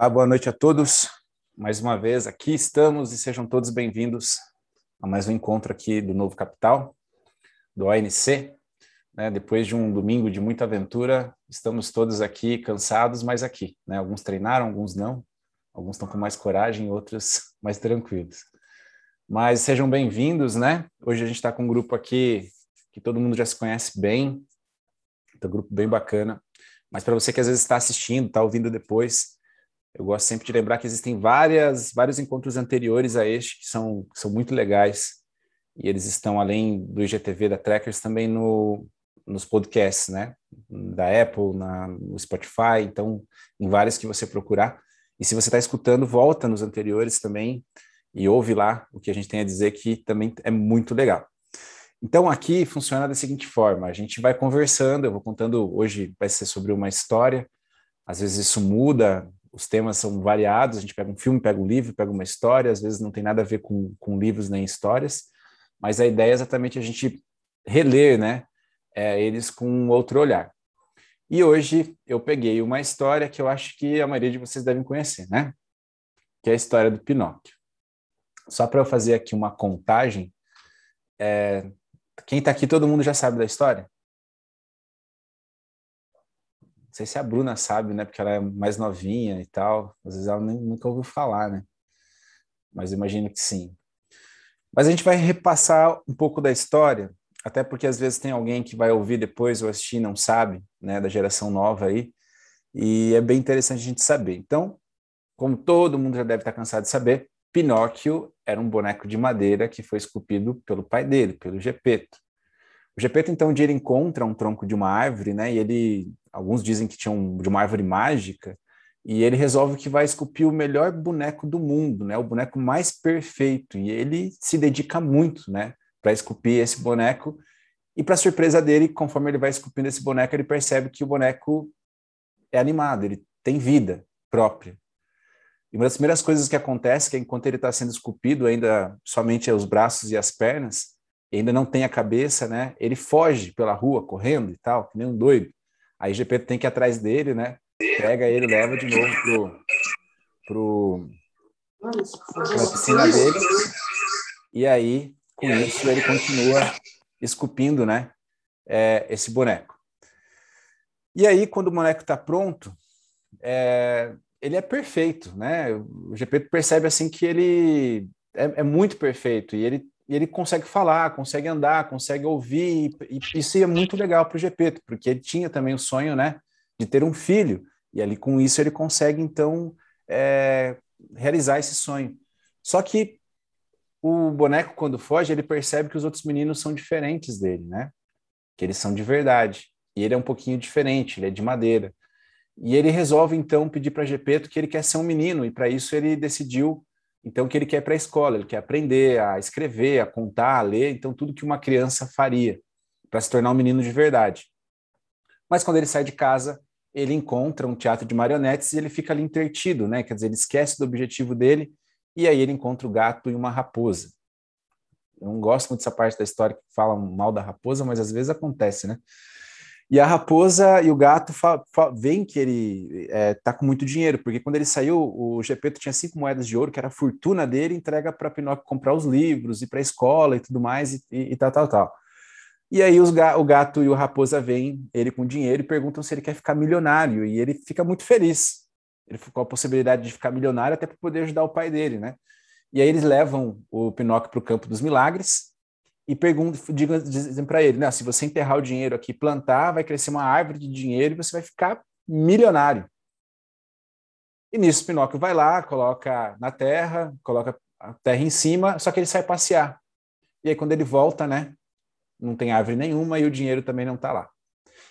Olá, boa noite a todos. Mais uma vez aqui estamos e sejam todos bem-vindos a mais um encontro aqui do Novo Capital, do ONC. Né? Depois de um domingo de muita aventura, estamos todos aqui cansados, mas aqui. Né? Alguns treinaram, alguns não. Alguns estão com mais coragem, outros mais tranquilos. Mas sejam bem-vindos, né? Hoje a gente está com um grupo aqui que todo mundo já se conhece bem, é um grupo bem bacana. Mas para você que às vezes está assistindo, está ouvindo depois, eu gosto sempre de lembrar que existem várias, vários encontros anteriores a este que são, que são muito legais e eles estão além do IGTV da Trackers também no, nos podcasts, né? Da Apple, na, no Spotify, então em vários que você procurar. E se você está escutando, volta nos anteriores também e ouve lá o que a gente tem a dizer que também é muito legal. Então aqui funciona da seguinte forma: a gente vai conversando, eu vou contando hoje vai ser sobre uma história. Às vezes isso muda, os temas são variados, a gente pega um filme, pega um livro, pega uma história, às vezes não tem nada a ver com, com livros nem histórias, mas a ideia é exatamente a gente reler, né, é, eles com um outro olhar. E hoje eu peguei uma história que eu acho que a maioria de vocês devem conhecer, né, que é a história do Pinóquio. Só para eu fazer aqui uma contagem, é, quem está aqui, todo mundo já sabe da história? Sei se a Bruna sabe, né? Porque ela é mais novinha e tal. Às vezes ela nem, nunca ouviu falar, né? Mas imagino que sim. Mas a gente vai repassar um pouco da história, até porque às vezes tem alguém que vai ouvir depois ou assistir e não sabe, né? Da geração nova aí. E é bem interessante a gente saber. Então, como todo mundo já deve estar cansado de saber, Pinóquio era um boneco de madeira que foi esculpido pelo pai dele, pelo Gepeto. O Gepeto, então, um dia ele encontra um tronco de uma árvore, né? E ele alguns dizem que tinha um, de uma árvore mágica, e ele resolve que vai esculpir o melhor boneco do mundo, né? O boneco mais perfeito. E ele se dedica muito, né, para esculpir esse boneco. E para surpresa dele, conforme ele vai esculpindo esse boneco, ele percebe que o boneco é animado, ele tem vida própria. E uma das primeiras coisas que acontece, que é enquanto ele está sendo esculpido, ainda somente os braços e as pernas, ainda não tem a cabeça, né? Ele foge pela rua correndo e tal, que nem um doido. Aí GP tem que ir atrás dele, né? Pega ele, leva de novo pro, pro pra piscina dele. E aí, com isso, ele continua esculpindo, né? É, esse boneco. E aí, quando o boneco está pronto, é, ele é perfeito, né? O GP percebe assim que ele é, é muito perfeito e ele e ele consegue falar, consegue andar, consegue ouvir, e, isso é muito legal para o Gepeto, porque ele tinha também o sonho, né, de ter um filho, e ali com isso ele consegue, então, é, realizar esse sonho. Só que o boneco, quando foge, ele percebe que os outros meninos são diferentes dele, né, que eles são de verdade, e ele é um pouquinho diferente, ele é de madeira. E ele resolve, então, pedir para Gepeto que ele quer ser um menino, e para isso ele decidiu então, o que ele quer para a escola? Ele quer aprender a escrever, a contar, a ler, então tudo que uma criança faria para se tornar um menino de verdade. Mas quando ele sai de casa, ele encontra um teatro de marionetes e ele fica ali intertido, né? Quer dizer, ele esquece do objetivo dele e aí ele encontra o gato e uma raposa. Eu não gosto muito dessa parte da história que fala mal da raposa, mas às vezes acontece, né? E a raposa e o gato veem que ele é, tá com muito dinheiro, porque quando ele saiu, o Gepeto tinha cinco moedas de ouro, que era a fortuna dele, entrega para Pinóquio comprar os livros, ir para a escola e tudo mais, e, e, e tal, tal, tal. E aí os, o gato e o raposa veem ele com dinheiro e perguntam se ele quer ficar milionário, e ele fica muito feliz. Ele ficou a possibilidade de ficar milionário até para poder ajudar o pai dele, né? E aí eles levam o Pinóquio para o campo dos milagres, e perguntam, dizem para ele, né, se você enterrar o dinheiro aqui, plantar, vai crescer uma árvore de dinheiro e você vai ficar milionário. E nisso Pinóquio vai lá, coloca na terra, coloca a terra em cima, só que ele sai passear. E aí quando ele volta, né, não tem árvore nenhuma e o dinheiro também não está lá.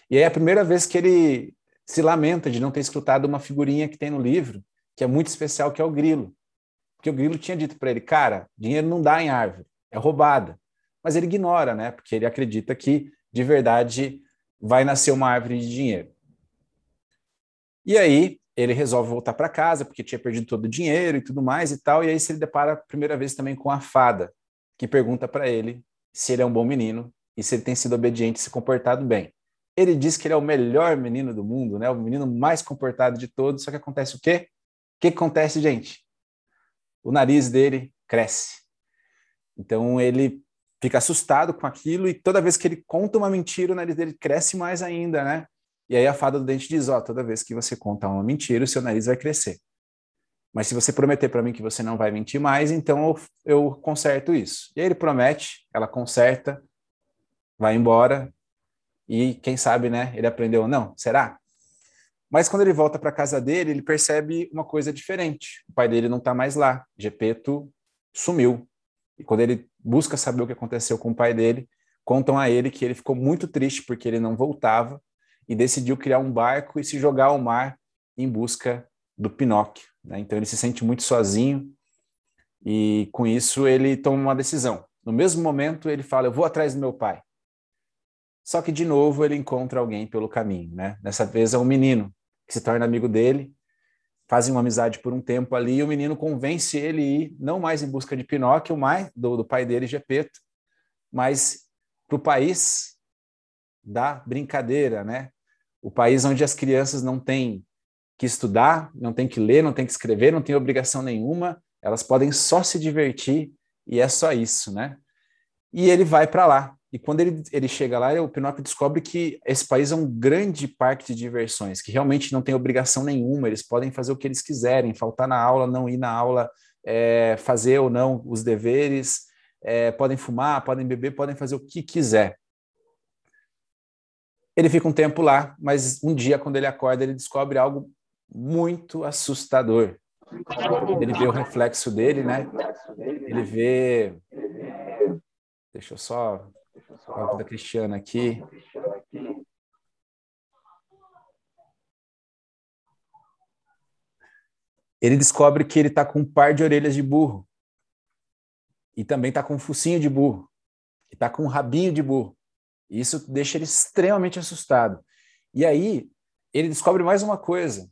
E aí é a primeira vez que ele se lamenta de não ter escutado uma figurinha que tem no livro, que é muito especial, que é o grilo. Porque o grilo tinha dito para ele, cara, dinheiro não dá em árvore, é roubada mas ele ignora, né? Porque ele acredita que de verdade vai nascer uma árvore de dinheiro. E aí ele resolve voltar para casa porque tinha perdido todo o dinheiro e tudo mais e tal. E aí se ele depara a primeira vez também com a fada que pergunta para ele se ele é um bom menino e se ele tem sido obediente e se comportado bem. Ele diz que ele é o melhor menino do mundo, né? O menino mais comportado de todos. Só que acontece o quê? que acontece, gente? O nariz dele cresce. Então ele fica assustado com aquilo e toda vez que ele conta uma mentira, o nariz dele cresce mais ainda, né? E aí a fada do dente diz: Ó, toda vez que você contar uma mentira, o seu nariz vai crescer. Mas se você prometer para mim que você não vai mentir mais, então eu, eu conserto isso. E aí ele promete, ela conserta, vai embora e quem sabe, né? Ele aprendeu ou não? Será? Mas quando ele volta para casa dele, ele percebe uma coisa diferente. O pai dele não está mais lá. Gepeto sumiu. E quando ele busca saber o que aconteceu com o pai dele, contam a ele que ele ficou muito triste porque ele não voltava e decidiu criar um barco e se jogar ao mar em busca do Pinóquio. Né? Então ele se sente muito sozinho e com isso ele toma uma decisão. No mesmo momento ele fala: Eu vou atrás do meu pai. Só que de novo ele encontra alguém pelo caminho. Né? Dessa vez é um menino que se torna amigo dele, fazem uma amizade por um tempo ali e o menino convence ele a ir não mais em busca de Pinóquio, mais do, do pai dele, Gepeto, mas para o país da brincadeira, né? O país onde as crianças não têm que estudar, não têm que ler, não têm que escrever, não têm obrigação nenhuma, elas podem só se divertir e é só isso, né? E ele vai para lá. E quando ele, ele chega lá, o Pinóquio descobre que esse país é um grande parque de diversões, que realmente não tem obrigação nenhuma, eles podem fazer o que eles quiserem, faltar na aula, não ir na aula, é, fazer ou não os deveres, é, podem fumar, podem beber, podem fazer o que quiser. Ele fica um tempo lá, mas um dia, quando ele acorda, ele descobre algo muito assustador. Ele vê o reflexo dele, né? Ele vê. Deixa eu só. A da Cristiana aqui. Ele descobre que ele está com um par de orelhas de burro. E também está com um focinho de burro. E está com um rabinho de burro. Isso deixa ele extremamente assustado. E aí, ele descobre mais uma coisa.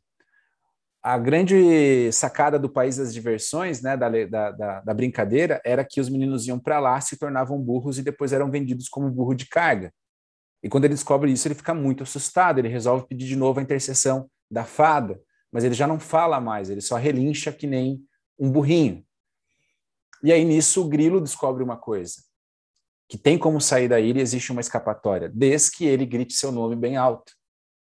A grande sacada do país das diversões, né, da, da, da brincadeira, era que os meninos iam para lá, se tornavam burros e depois eram vendidos como burro de carga. E quando ele descobre isso, ele fica muito assustado. Ele resolve pedir de novo a intercessão da fada, mas ele já não fala mais, ele só relincha que nem um burrinho. E aí nisso o grilo descobre uma coisa que tem como sair da ilha, existe uma escapatória, desde que ele grite seu nome bem alto.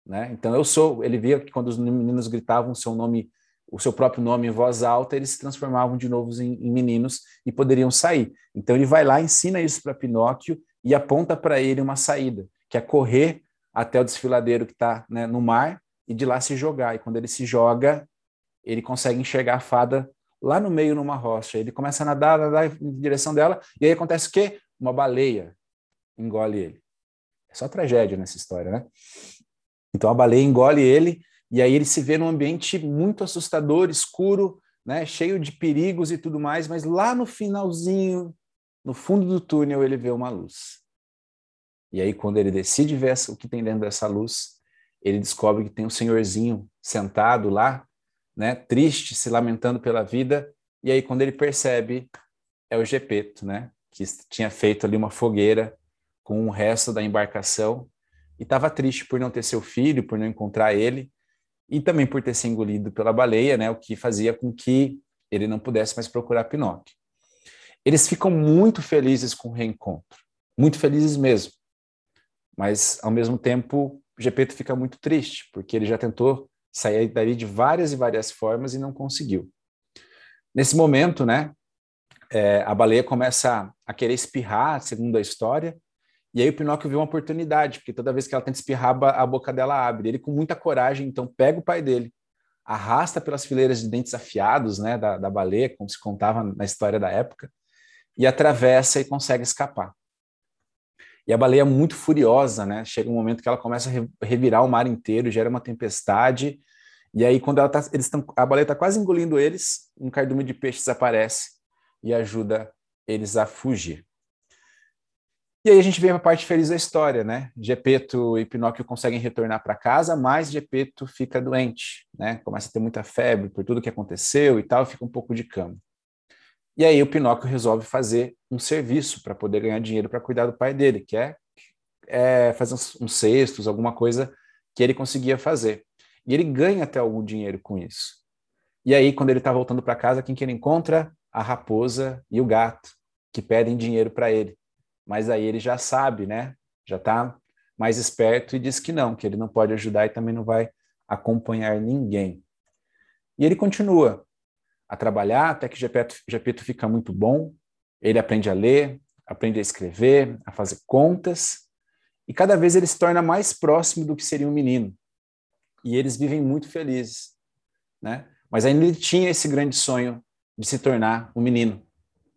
Né? Então eu sou, ele via que quando os meninos gritavam seu nome, o seu próprio nome em voz alta, eles se transformavam de novo em, em meninos e poderiam sair. Então ele vai lá, ensina isso para Pinóquio e aponta para ele uma saída, que é correr até o desfiladeiro que está né, no mar e de lá se jogar. E quando ele se joga, ele consegue enxergar a fada lá no meio numa rocha. Ele começa a nadar, nadar em direção dela, e aí acontece o quê? uma baleia engole ele. É só tragédia nessa história, né? Então a baleia engole ele e aí ele se vê num ambiente muito assustador, escuro, né, cheio de perigos e tudo mais, mas lá no finalzinho, no fundo do túnel, ele vê uma luz. E aí quando ele decide ver o que tem dentro dessa luz, ele descobre que tem um senhorzinho sentado lá, né, triste, se lamentando pela vida, e aí quando ele percebe é o Gepeto, né? que tinha feito ali uma fogueira com o resto da embarcação e estava triste por não ter seu filho, por não encontrar ele e também por ter sido engolido pela baleia, né, o que fazia com que ele não pudesse mais procurar Pinóquio. Eles ficam muito felizes com o reencontro, muito felizes mesmo. Mas ao mesmo tempo, Gepeto fica muito triste, porque ele já tentou sair dali de várias e várias formas e não conseguiu. Nesse momento, né, é, a baleia começa a querer espirrar, segundo a história, e aí o Pinóquio vê uma oportunidade, porque toda vez que ela tenta espirrar, a boca dela abre. Ele, com muita coragem, então pega o pai dele, arrasta pelas fileiras de dentes afiados né, da, da baleia, como se contava na história da época, e atravessa e consegue escapar. E a baleia é muito furiosa, né? Chega um momento que ela começa a revirar o mar inteiro, gera uma tempestade. E aí, quando ela tá, eles estão, a baleia está quase engolindo eles, um cardume de peixes aparece e ajuda eles a fugir. E aí a gente vem para a parte feliz da história, né? Gepeto e Pinóquio conseguem retornar para casa, mas Gepeto fica doente, né? Começa a ter muita febre por tudo que aconteceu e tal, fica um pouco de cama. E aí o Pinóquio resolve fazer um serviço para poder ganhar dinheiro para cuidar do pai dele, que é, é fazer uns, uns cestos, alguma coisa que ele conseguia fazer. E ele ganha até algum dinheiro com isso. E aí, quando ele está voltando para casa, quem que ele encontra? A raposa e o gato, que pedem dinheiro para ele. Mas aí ele já sabe, né? Já está mais esperto e diz que não, que ele não pode ajudar e também não vai acompanhar ninguém. E ele continua a trabalhar até que Gepeto, Gepeto fica muito bom. Ele aprende a ler, aprende a escrever, a fazer contas, e cada vez ele se torna mais próximo do que seria um menino. E eles vivem muito felizes, né? Mas ainda ele tinha esse grande sonho de se tornar um menino.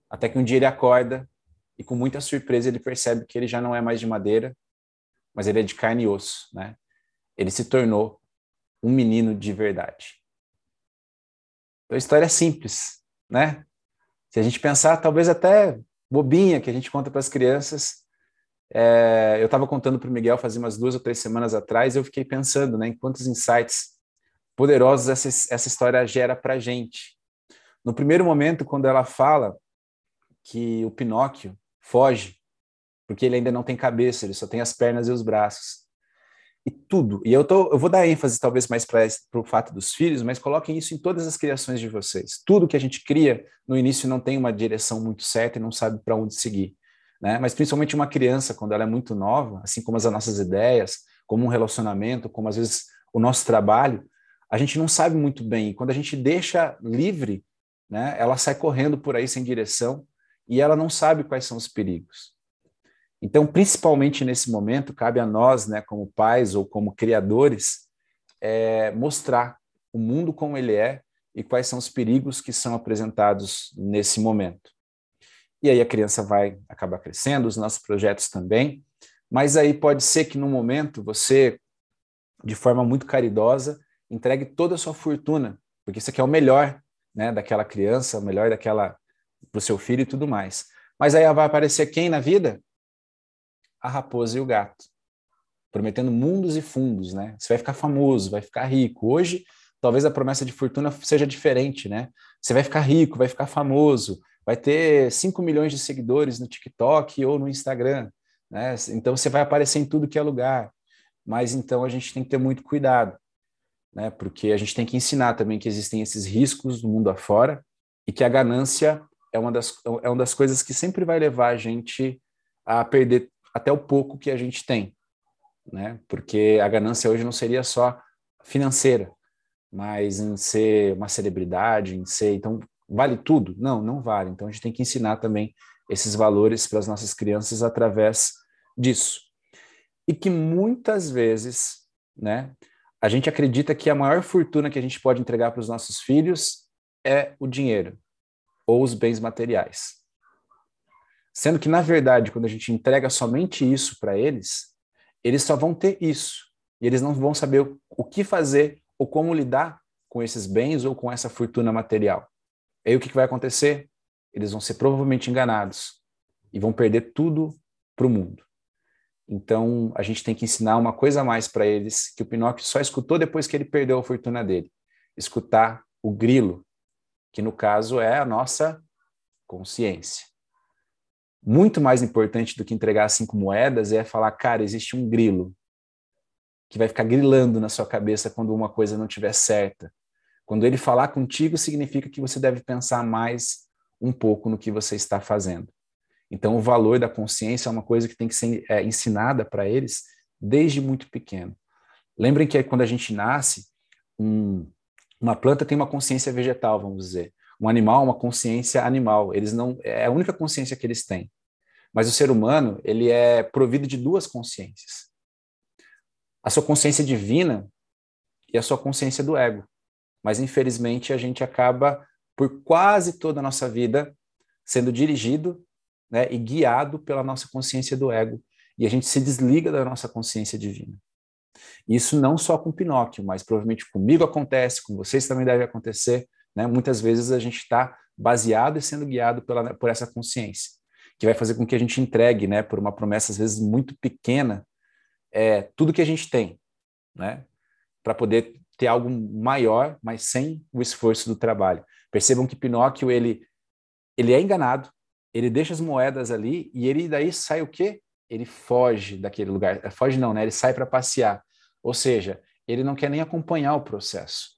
Até que um dia ele acorda e com muita surpresa ele percebe que ele já não é mais de madeira, mas ele é de carne e osso, né? Ele se tornou um menino de verdade. Então a história é simples, né? Se a gente pensar, talvez até bobinha que a gente conta para as crianças. É, eu estava contando para o Miguel fazia umas duas ou três semanas atrás, eu fiquei pensando né, em quantos insights poderosos essa, essa história gera para a gente. No primeiro momento, quando ela fala que o Pinóquio foge, porque ele ainda não tem cabeça, ele só tem as pernas e os braços e tudo. E eu, tô, eu vou dar ênfase talvez mais para o fato dos filhos, mas coloquem isso em todas as criações de vocês. Tudo que a gente cria no início não tem uma direção muito certa e não sabe para onde seguir. Né? Mas principalmente uma criança, quando ela é muito nova, assim como as nossas ideias, como um relacionamento, como às vezes o nosso trabalho, a gente não sabe muito bem. E quando a gente deixa livre, né, ela sai correndo por aí sem direção e ela não sabe quais são os perigos. Então, principalmente nesse momento, cabe a nós, né, como pais ou como criadores, é, mostrar o mundo como ele é e quais são os perigos que são apresentados nesse momento. E aí a criança vai acabar crescendo, os nossos projetos também, mas aí pode ser que no momento você, de forma muito caridosa, entregue toda a sua fortuna, porque isso aqui é o melhor né, daquela criança, o melhor daquela para o seu filho e tudo mais. Mas aí vai aparecer quem na vida? a raposa e o gato, prometendo mundos e fundos, né? Você vai ficar famoso, vai ficar rico. Hoje, talvez a promessa de fortuna seja diferente, né? Você vai ficar rico, vai ficar famoso, vai ter 5 milhões de seguidores no TikTok ou no Instagram, né? Então você vai aparecer em tudo que é lugar. Mas então a gente tem que ter muito cuidado, né? Porque a gente tem que ensinar também que existem esses riscos no mundo afora e que a ganância é uma das, é uma das coisas que sempre vai levar a gente a perder até o pouco que a gente tem, né? Porque a ganância hoje não seria só financeira, mas em ser uma celebridade, em ser, então vale tudo? Não, não vale. Então a gente tem que ensinar também esses valores para as nossas crianças através disso. E que muitas vezes, né, a gente acredita que a maior fortuna que a gente pode entregar para os nossos filhos é o dinheiro ou os bens materiais. Sendo que, na verdade, quando a gente entrega somente isso para eles, eles só vão ter isso. E eles não vão saber o que fazer ou como lidar com esses bens ou com essa fortuna material. Aí o que vai acontecer? Eles vão ser provavelmente enganados e vão perder tudo para o mundo. Então, a gente tem que ensinar uma coisa a mais para eles que o Pinóquio só escutou depois que ele perdeu a fortuna dele. Escutar o grilo, que no caso é a nossa consciência muito mais importante do que entregar cinco moedas é falar, cara, existe um grilo que vai ficar grilando na sua cabeça quando uma coisa não estiver certa. Quando ele falar contigo, significa que você deve pensar mais um pouco no que você está fazendo. Então, o valor da consciência é uma coisa que tem que ser é, ensinada para eles desde muito pequeno. Lembrem que quando a gente nasce, um, uma planta tem uma consciência vegetal, vamos dizer. Um animal, uma consciência animal. Eles não é a única consciência que eles têm. Mas o ser humano, ele é provido de duas consciências. A sua consciência divina e a sua consciência do ego. Mas infelizmente a gente acaba por quase toda a nossa vida sendo dirigido né, e guiado pela nossa consciência do ego e a gente se desliga da nossa consciência divina. Isso não só com Pinóquio, mas provavelmente comigo acontece, com vocês também deve acontecer. Né? Muitas vezes a gente está baseado e sendo guiado pela, por essa consciência que vai fazer com que a gente entregue, né, por uma promessa às vezes muito pequena, é, tudo que a gente tem, né, para poder ter algo maior, mas sem o esforço do trabalho. Percebam que Pinóquio ele ele é enganado, ele deixa as moedas ali e ele daí sai o quê? Ele foge daquele lugar. Foge não, né? Ele sai para passear. Ou seja, ele não quer nem acompanhar o processo.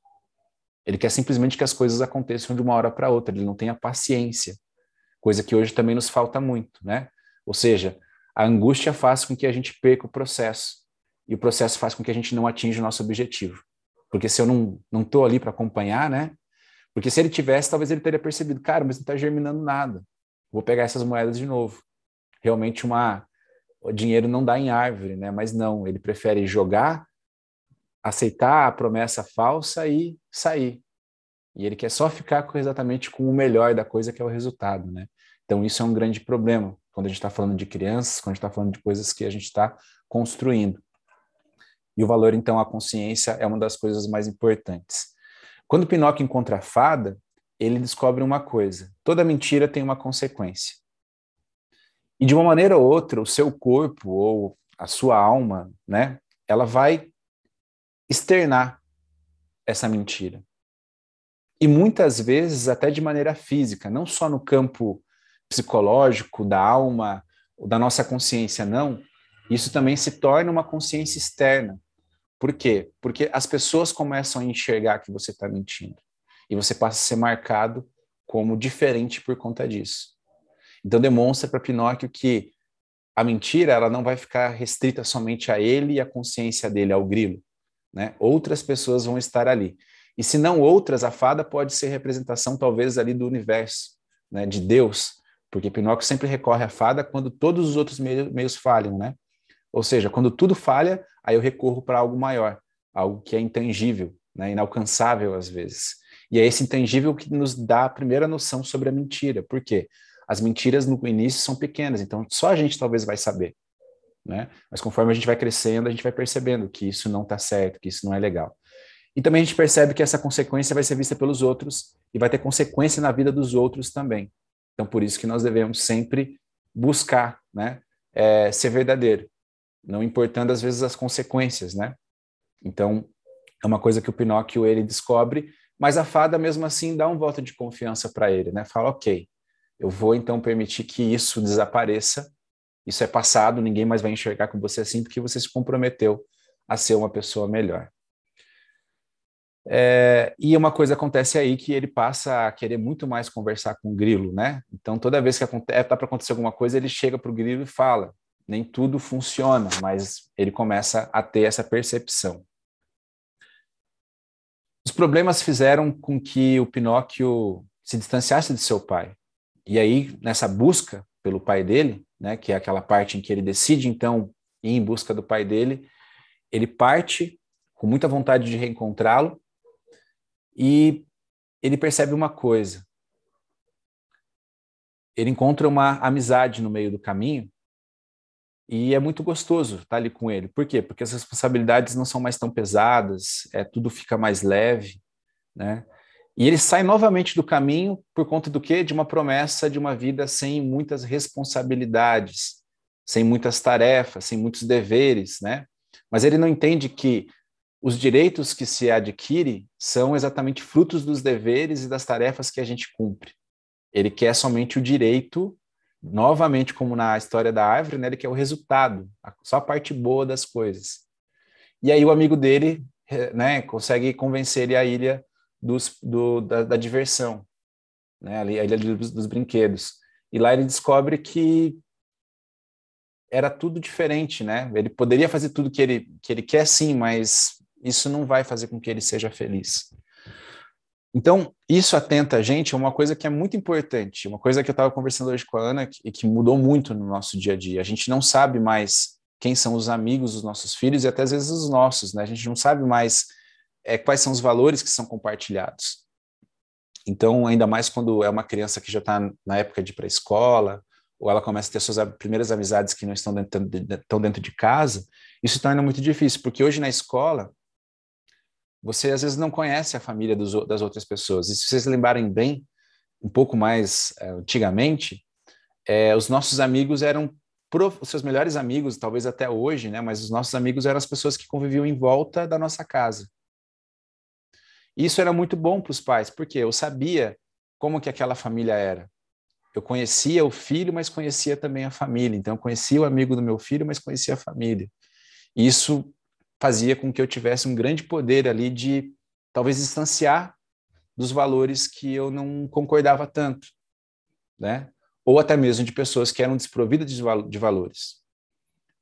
Ele quer simplesmente que as coisas aconteçam de uma hora para outra, ele não tem a paciência, coisa que hoje também nos falta muito, né? Ou seja, a angústia faz com que a gente perca o processo, e o processo faz com que a gente não atinja o nosso objetivo. Porque se eu não não ali para acompanhar, né? Porque se ele tivesse, talvez ele teria percebido, cara, mas não está germinando nada. Vou pegar essas moedas de novo. Realmente uma o dinheiro não dá em árvore, né? Mas não, ele prefere jogar, aceitar a promessa falsa e sair. E ele quer só ficar com, exatamente com o melhor da coisa, que é o resultado, né? Então isso é um grande problema quando a gente está falando de crianças, quando a gente está falando de coisas que a gente está construindo. E o valor, então, à consciência é uma das coisas mais importantes. Quando Pinóquio encontra a fada, ele descobre uma coisa: toda mentira tem uma consequência. E de uma maneira ou outra, o seu corpo ou a sua alma, né, ela vai externar essa mentira. E muitas vezes até de maneira física, não só no campo psicológico, da alma, da nossa consciência, não. Isso também se torna uma consciência externa. Por quê? Porque as pessoas começam a enxergar que você está mentindo. E você passa a ser marcado como diferente por conta disso. Então demonstra para Pinóquio que a mentira ela não vai ficar restrita somente a ele e a consciência dele, ao grilo. Né? Outras pessoas vão estar ali. E se não outras, a fada pode ser representação talvez ali do universo, né? de Deus, porque Pinóquio sempre recorre à fada quando todos os outros meios, meios falham, né? Ou seja, quando tudo falha, aí eu recorro para algo maior, algo que é intangível, né? inalcançável às vezes. E é esse intangível que nos dá a primeira noção sobre a mentira. Por quê? As mentiras no início são pequenas, então só a gente talvez vai saber. Né? Mas conforme a gente vai crescendo, a gente vai percebendo que isso não está certo, que isso não é legal. E também a gente percebe que essa consequência vai ser vista pelos outros e vai ter consequência na vida dos outros também. Então, por isso que nós devemos sempre buscar né, é, ser verdadeiro, não importando às vezes as consequências, né? Então, é uma coisa que o Pinóquio ele descobre, mas a fada mesmo assim dá um voto de confiança para ele, né? Fala, ok, eu vou então permitir que isso desapareça. Isso é passado, ninguém mais vai enxergar com você assim, porque você se comprometeu a ser uma pessoa melhor. É, e uma coisa acontece aí que ele passa a querer muito mais conversar com o grilo, né? Então, toda vez que está para acontecer alguma coisa, ele chega para o grilo e fala. Nem tudo funciona, mas ele começa a ter essa percepção. Os problemas fizeram com que o Pinóquio se distanciasse de seu pai. E aí, nessa busca pelo pai dele, né, que é aquela parte em que ele decide, então, ir em busca do pai dele, ele parte com muita vontade de reencontrá-lo e ele percebe uma coisa. Ele encontra uma amizade no meio do caminho e é muito gostoso estar ali com ele. Por quê? Porque as responsabilidades não são mais tão pesadas, é tudo fica mais leve, né? E ele sai novamente do caminho por conta do quê? De uma promessa de uma vida sem muitas responsabilidades, sem muitas tarefas, sem muitos deveres, né? Mas ele não entende que os direitos que se adquire são exatamente frutos dos deveres e das tarefas que a gente cumpre. Ele quer somente o direito, novamente como na história da árvore, né? Ele quer o resultado, só a parte boa das coisas. E aí o amigo dele, né, consegue convencer ele a ilha dos, do, da, da, diversão, né? Ali, a ilha dos, dos brinquedos. E lá ele descobre que era tudo diferente, né? Ele poderia fazer tudo que ele, que ele quer, sim, mas isso não vai fazer com que ele seja feliz. Então, isso atenta a gente a uma coisa que é muito importante, uma coisa que eu estava conversando hoje com a Ana e que mudou muito no nosso dia a dia. A gente não sabe mais quem são os amigos dos nossos filhos e até às vezes os nossos, né? A gente não sabe mais é, quais são os valores que são compartilhados. Então, ainda mais quando é uma criança que já está na época de pré-escola, ou ela começa a ter suas primeiras amizades que não estão dentro de, dentro de casa, isso torna muito difícil, porque hoje na escola, você às vezes não conhece a família dos, das outras pessoas. E se vocês lembrarem bem, um pouco mais é, antigamente, é, os nossos amigos eram os seus melhores amigos, talvez até hoje, né? Mas os nossos amigos eram as pessoas que conviviam em volta da nossa casa. Isso era muito bom para os pais, porque eu sabia como que aquela família era. Eu conhecia o filho, mas conhecia também a família. Então, eu conhecia o amigo do meu filho, mas conhecia a família. Isso fazia com que eu tivesse um grande poder ali de talvez distanciar dos valores que eu não concordava tanto, né? Ou até mesmo de pessoas que eram desprovidas de, val de valores.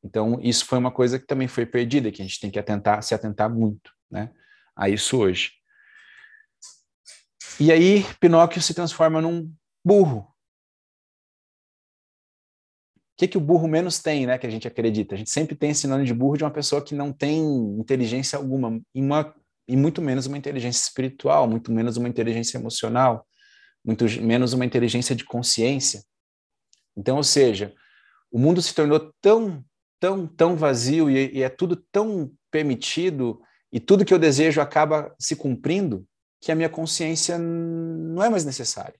Então, isso foi uma coisa que também foi perdida, que a gente tem que atentar, se atentar muito, né? A isso hoje. E aí, Pinóquio se transforma num burro, que, que o burro menos tem, né? Que a gente acredita. A gente sempre tem esse nome de burro de uma pessoa que não tem inteligência alguma, e, uma, e muito menos uma inteligência espiritual, muito menos uma inteligência emocional, muito menos uma inteligência de consciência. Então, ou seja, o mundo se tornou tão, tão, tão vazio e, e é tudo tão permitido e tudo que eu desejo acaba se cumprindo que a minha consciência não é mais necessária.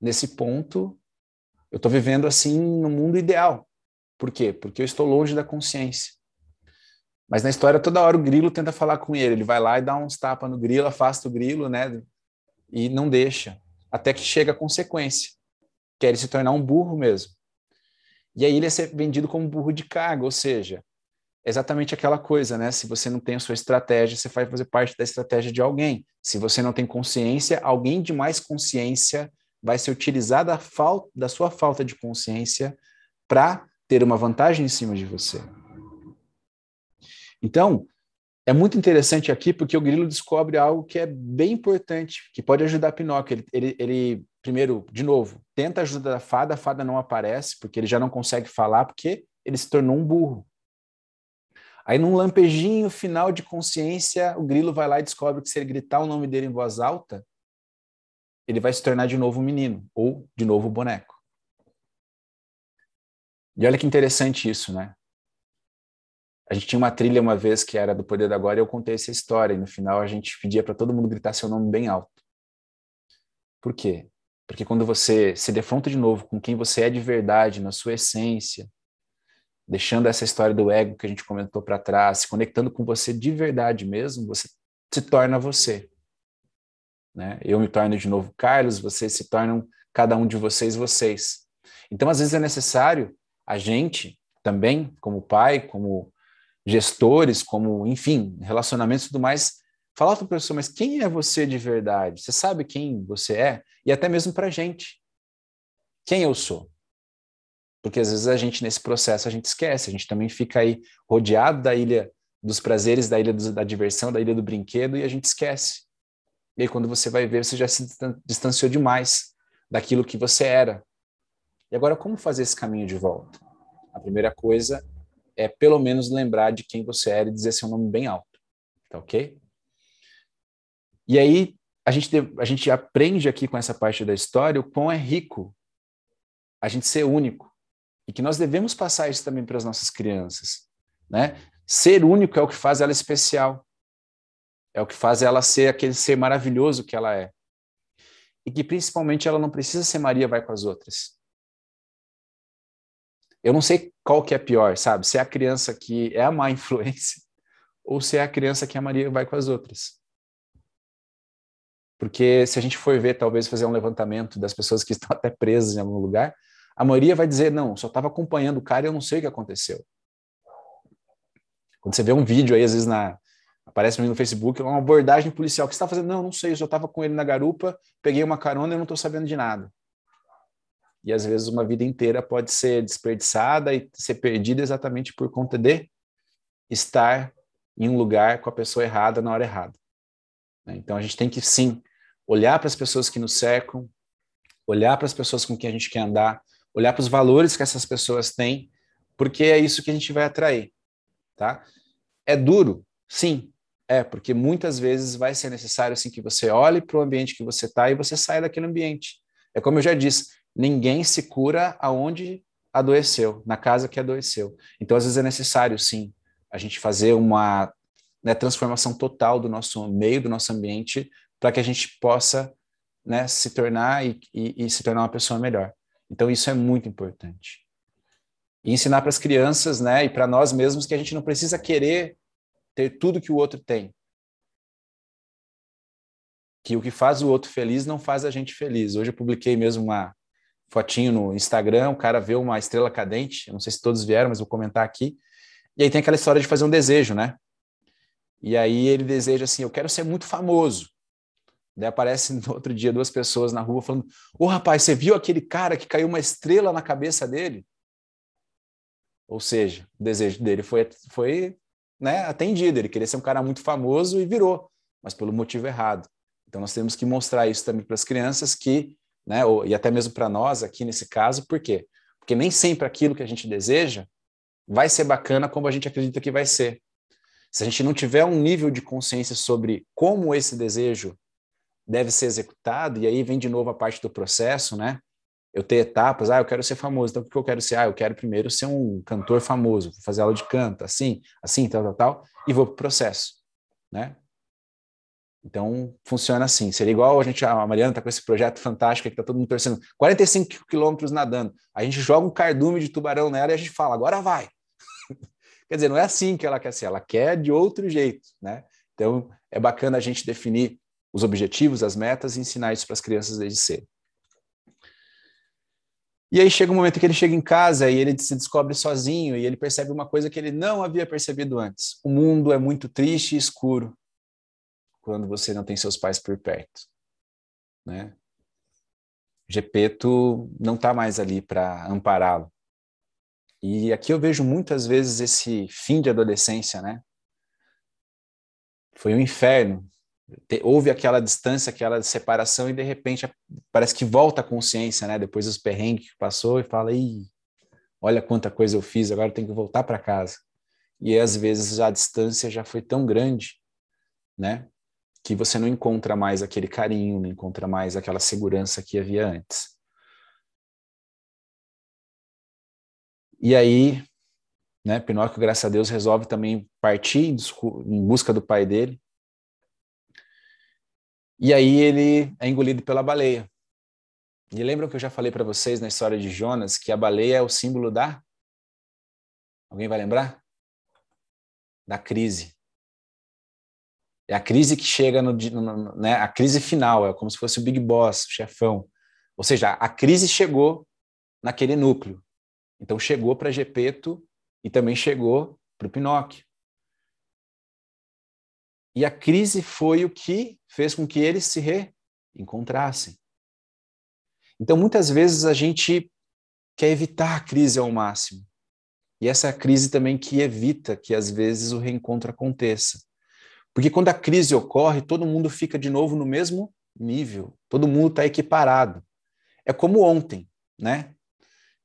Nesse ponto, eu estou vivendo assim no mundo ideal. Por quê? Porque eu estou longe da consciência. Mas na história, toda hora o grilo tenta falar com ele. Ele vai lá e dá uns tapas no grilo, afasta o grilo, né? E não deixa. Até que chega a consequência. Quer ele se tornar um burro mesmo. E aí ele é vendido como burro de carga, ou seja, exatamente aquela coisa, né? Se você não tem a sua estratégia, você vai fazer parte da estratégia de alguém. Se você não tem consciência, alguém de mais consciência vai ser utilizar da, falta, da sua falta de consciência para ter uma vantagem em cima de você. Então, é muito interessante aqui porque o grilo descobre algo que é bem importante, que pode ajudar Pinóquio. Ele, ele, ele, primeiro, de novo, tenta a ajuda da fada, a fada não aparece, porque ele já não consegue falar, porque ele se tornou um burro. Aí, num lampejinho final de consciência, o grilo vai lá e descobre que se ele gritar o nome dele em voz alta, ele vai se tornar de novo um menino, ou de novo um boneco. E olha que interessante isso, né? A gente tinha uma trilha uma vez que era do Poder da Agora e eu contei essa história, e no final a gente pedia para todo mundo gritar seu nome bem alto. Por quê? Porque quando você se defronta de novo com quem você é de verdade, na sua essência, deixando essa história do ego que a gente comentou para trás, se conectando com você de verdade mesmo, você se torna você. Né? Eu me torno de novo Carlos, vocês se tornam cada um de vocês vocês. Então, às vezes é necessário a gente também, como pai, como gestores, como, enfim, relacionamentos e tudo mais, falar para a pessoa, mas quem é você de verdade? Você sabe quem você é? E até mesmo para a gente. Quem eu sou? Porque às vezes a gente, nesse processo, a gente esquece, a gente também fica aí rodeado da ilha dos prazeres, da ilha da diversão, da ilha do brinquedo, e a gente esquece e aí, quando você vai ver, você já se distanciou demais daquilo que você era. E agora, como fazer esse caminho de volta? A primeira coisa é, pelo menos, lembrar de quem você era e dizer seu nome bem alto. Tá ok? E aí, a gente, a gente aprende aqui com essa parte da história o quão é rico a gente ser único. E que nós devemos passar isso também para as nossas crianças. Né? Ser único é o que faz ela especial. É o que faz ela ser aquele ser maravilhoso que ela é. E que principalmente ela não precisa ser Maria vai com as outras. Eu não sei qual que é pior, sabe? Se é a criança que é a má influência ou se é a criança que a Maria vai com as outras. Porque se a gente for ver, talvez fazer um levantamento das pessoas que estão até presas em algum lugar, a maioria vai dizer, não, só estava acompanhando o cara e eu não sei o que aconteceu. Quando você vê um vídeo aí, às vezes, na, aparece no Facebook, uma abordagem policial. O que você está fazendo? Não, não sei, eu só estava com ele na garupa, peguei uma carona e não estou sabendo de nada. E às vezes uma vida inteira pode ser desperdiçada e ser perdida exatamente por conta de estar em um lugar com a pessoa errada na hora errada. Né? Então a gente tem que sim olhar para as pessoas que nos cercam, olhar para as pessoas com quem a gente quer andar, olhar para os valores que essas pessoas têm, porque é isso que a gente vai atrair, tá? É duro, sim, é, porque muitas vezes vai ser necessário assim que você olhe para o ambiente que você está e você saia daquele ambiente. É como eu já disse, ninguém se cura aonde adoeceu, na casa que adoeceu. Então, às vezes é necessário, sim, a gente fazer uma né, transformação total do nosso meio, do nosso ambiente, para que a gente possa né, se tornar e, e, e se tornar uma pessoa melhor. Então, isso é muito importante. E ensinar para as crianças, né, e para nós mesmos que a gente não precisa querer ter tudo que o outro tem. Que o que faz o outro feliz não faz a gente feliz. Hoje eu publiquei mesmo uma fotinho no Instagram, o cara vê uma estrela cadente, eu não sei se todos vieram, mas vou comentar aqui. E aí tem aquela história de fazer um desejo, né? E aí ele deseja assim: eu quero ser muito famoso. Daí aparece no outro dia duas pessoas na rua falando: Ô oh, rapaz, você viu aquele cara que caiu uma estrela na cabeça dele? Ou seja, o desejo dele foi, foi né, atendido. Ele queria ser um cara muito famoso e virou, mas pelo motivo errado. Então nós temos que mostrar isso também para as crianças que, né, ou, e até mesmo para nós aqui nesse caso, por quê? Porque nem sempre aquilo que a gente deseja vai ser bacana como a gente acredita que vai ser. Se a gente não tiver um nível de consciência sobre como esse desejo deve ser executado, e aí vem de novo a parte do processo, né? Eu ter etapas, ah, eu quero ser famoso, então o que eu quero ser? Ah, eu quero primeiro ser um cantor famoso, fazer aula de canto, assim, assim, tal, tal, tal, e vou para o processo, né? Então, funciona assim. Seria igual a gente, a Mariana está com esse projeto fantástico que está todo mundo torcendo, 45 quilômetros nadando. A gente joga um cardume de tubarão nela e a gente fala, agora vai. quer dizer, não é assim que ela quer ser, ela quer de outro jeito, né? Então, é bacana a gente definir os objetivos, as metas e ensinar isso para as crianças desde cedo. E aí chega um momento que ele chega em casa e ele se descobre sozinho e ele percebe uma coisa que ele não havia percebido antes. O mundo é muito triste e escuro quando você não tem seus pais por perto, né? Gepeto não está mais ali para ampará-lo. E aqui eu vejo muitas vezes esse fim de adolescência, né? Foi um inferno. Houve aquela distância, aquela separação, e de repente parece que volta a consciência, né? Depois dos perrengues que passou, e fala: Ih, olha quanta coisa eu fiz, agora eu tenho que voltar para casa. E às vezes a distância já foi tão grande, né? que você não encontra mais aquele carinho, não encontra mais aquela segurança que havia antes. E aí, né, Pinóquio, graças a Deus, resolve também partir em busca do pai dele. E aí ele é engolido pela baleia. E lembram que eu já falei para vocês na história de Jonas que a baleia é o símbolo da. Alguém vai lembrar? Da crise. É a crise que chega no, no, né, a crise final, é como se fosse o Big Boss, o chefão. Ou seja, a crise chegou naquele núcleo. Então chegou para Gepeto e também chegou para o Pinóquio. E a crise foi o que fez com que eles se reencontrassem. Então muitas vezes a gente quer evitar a crise ao máximo. E essa é a crise também que evita que às vezes o reencontro aconteça. Porque quando a crise ocorre, todo mundo fica de novo no mesmo nível, todo mundo está equiparado. É como ontem, né?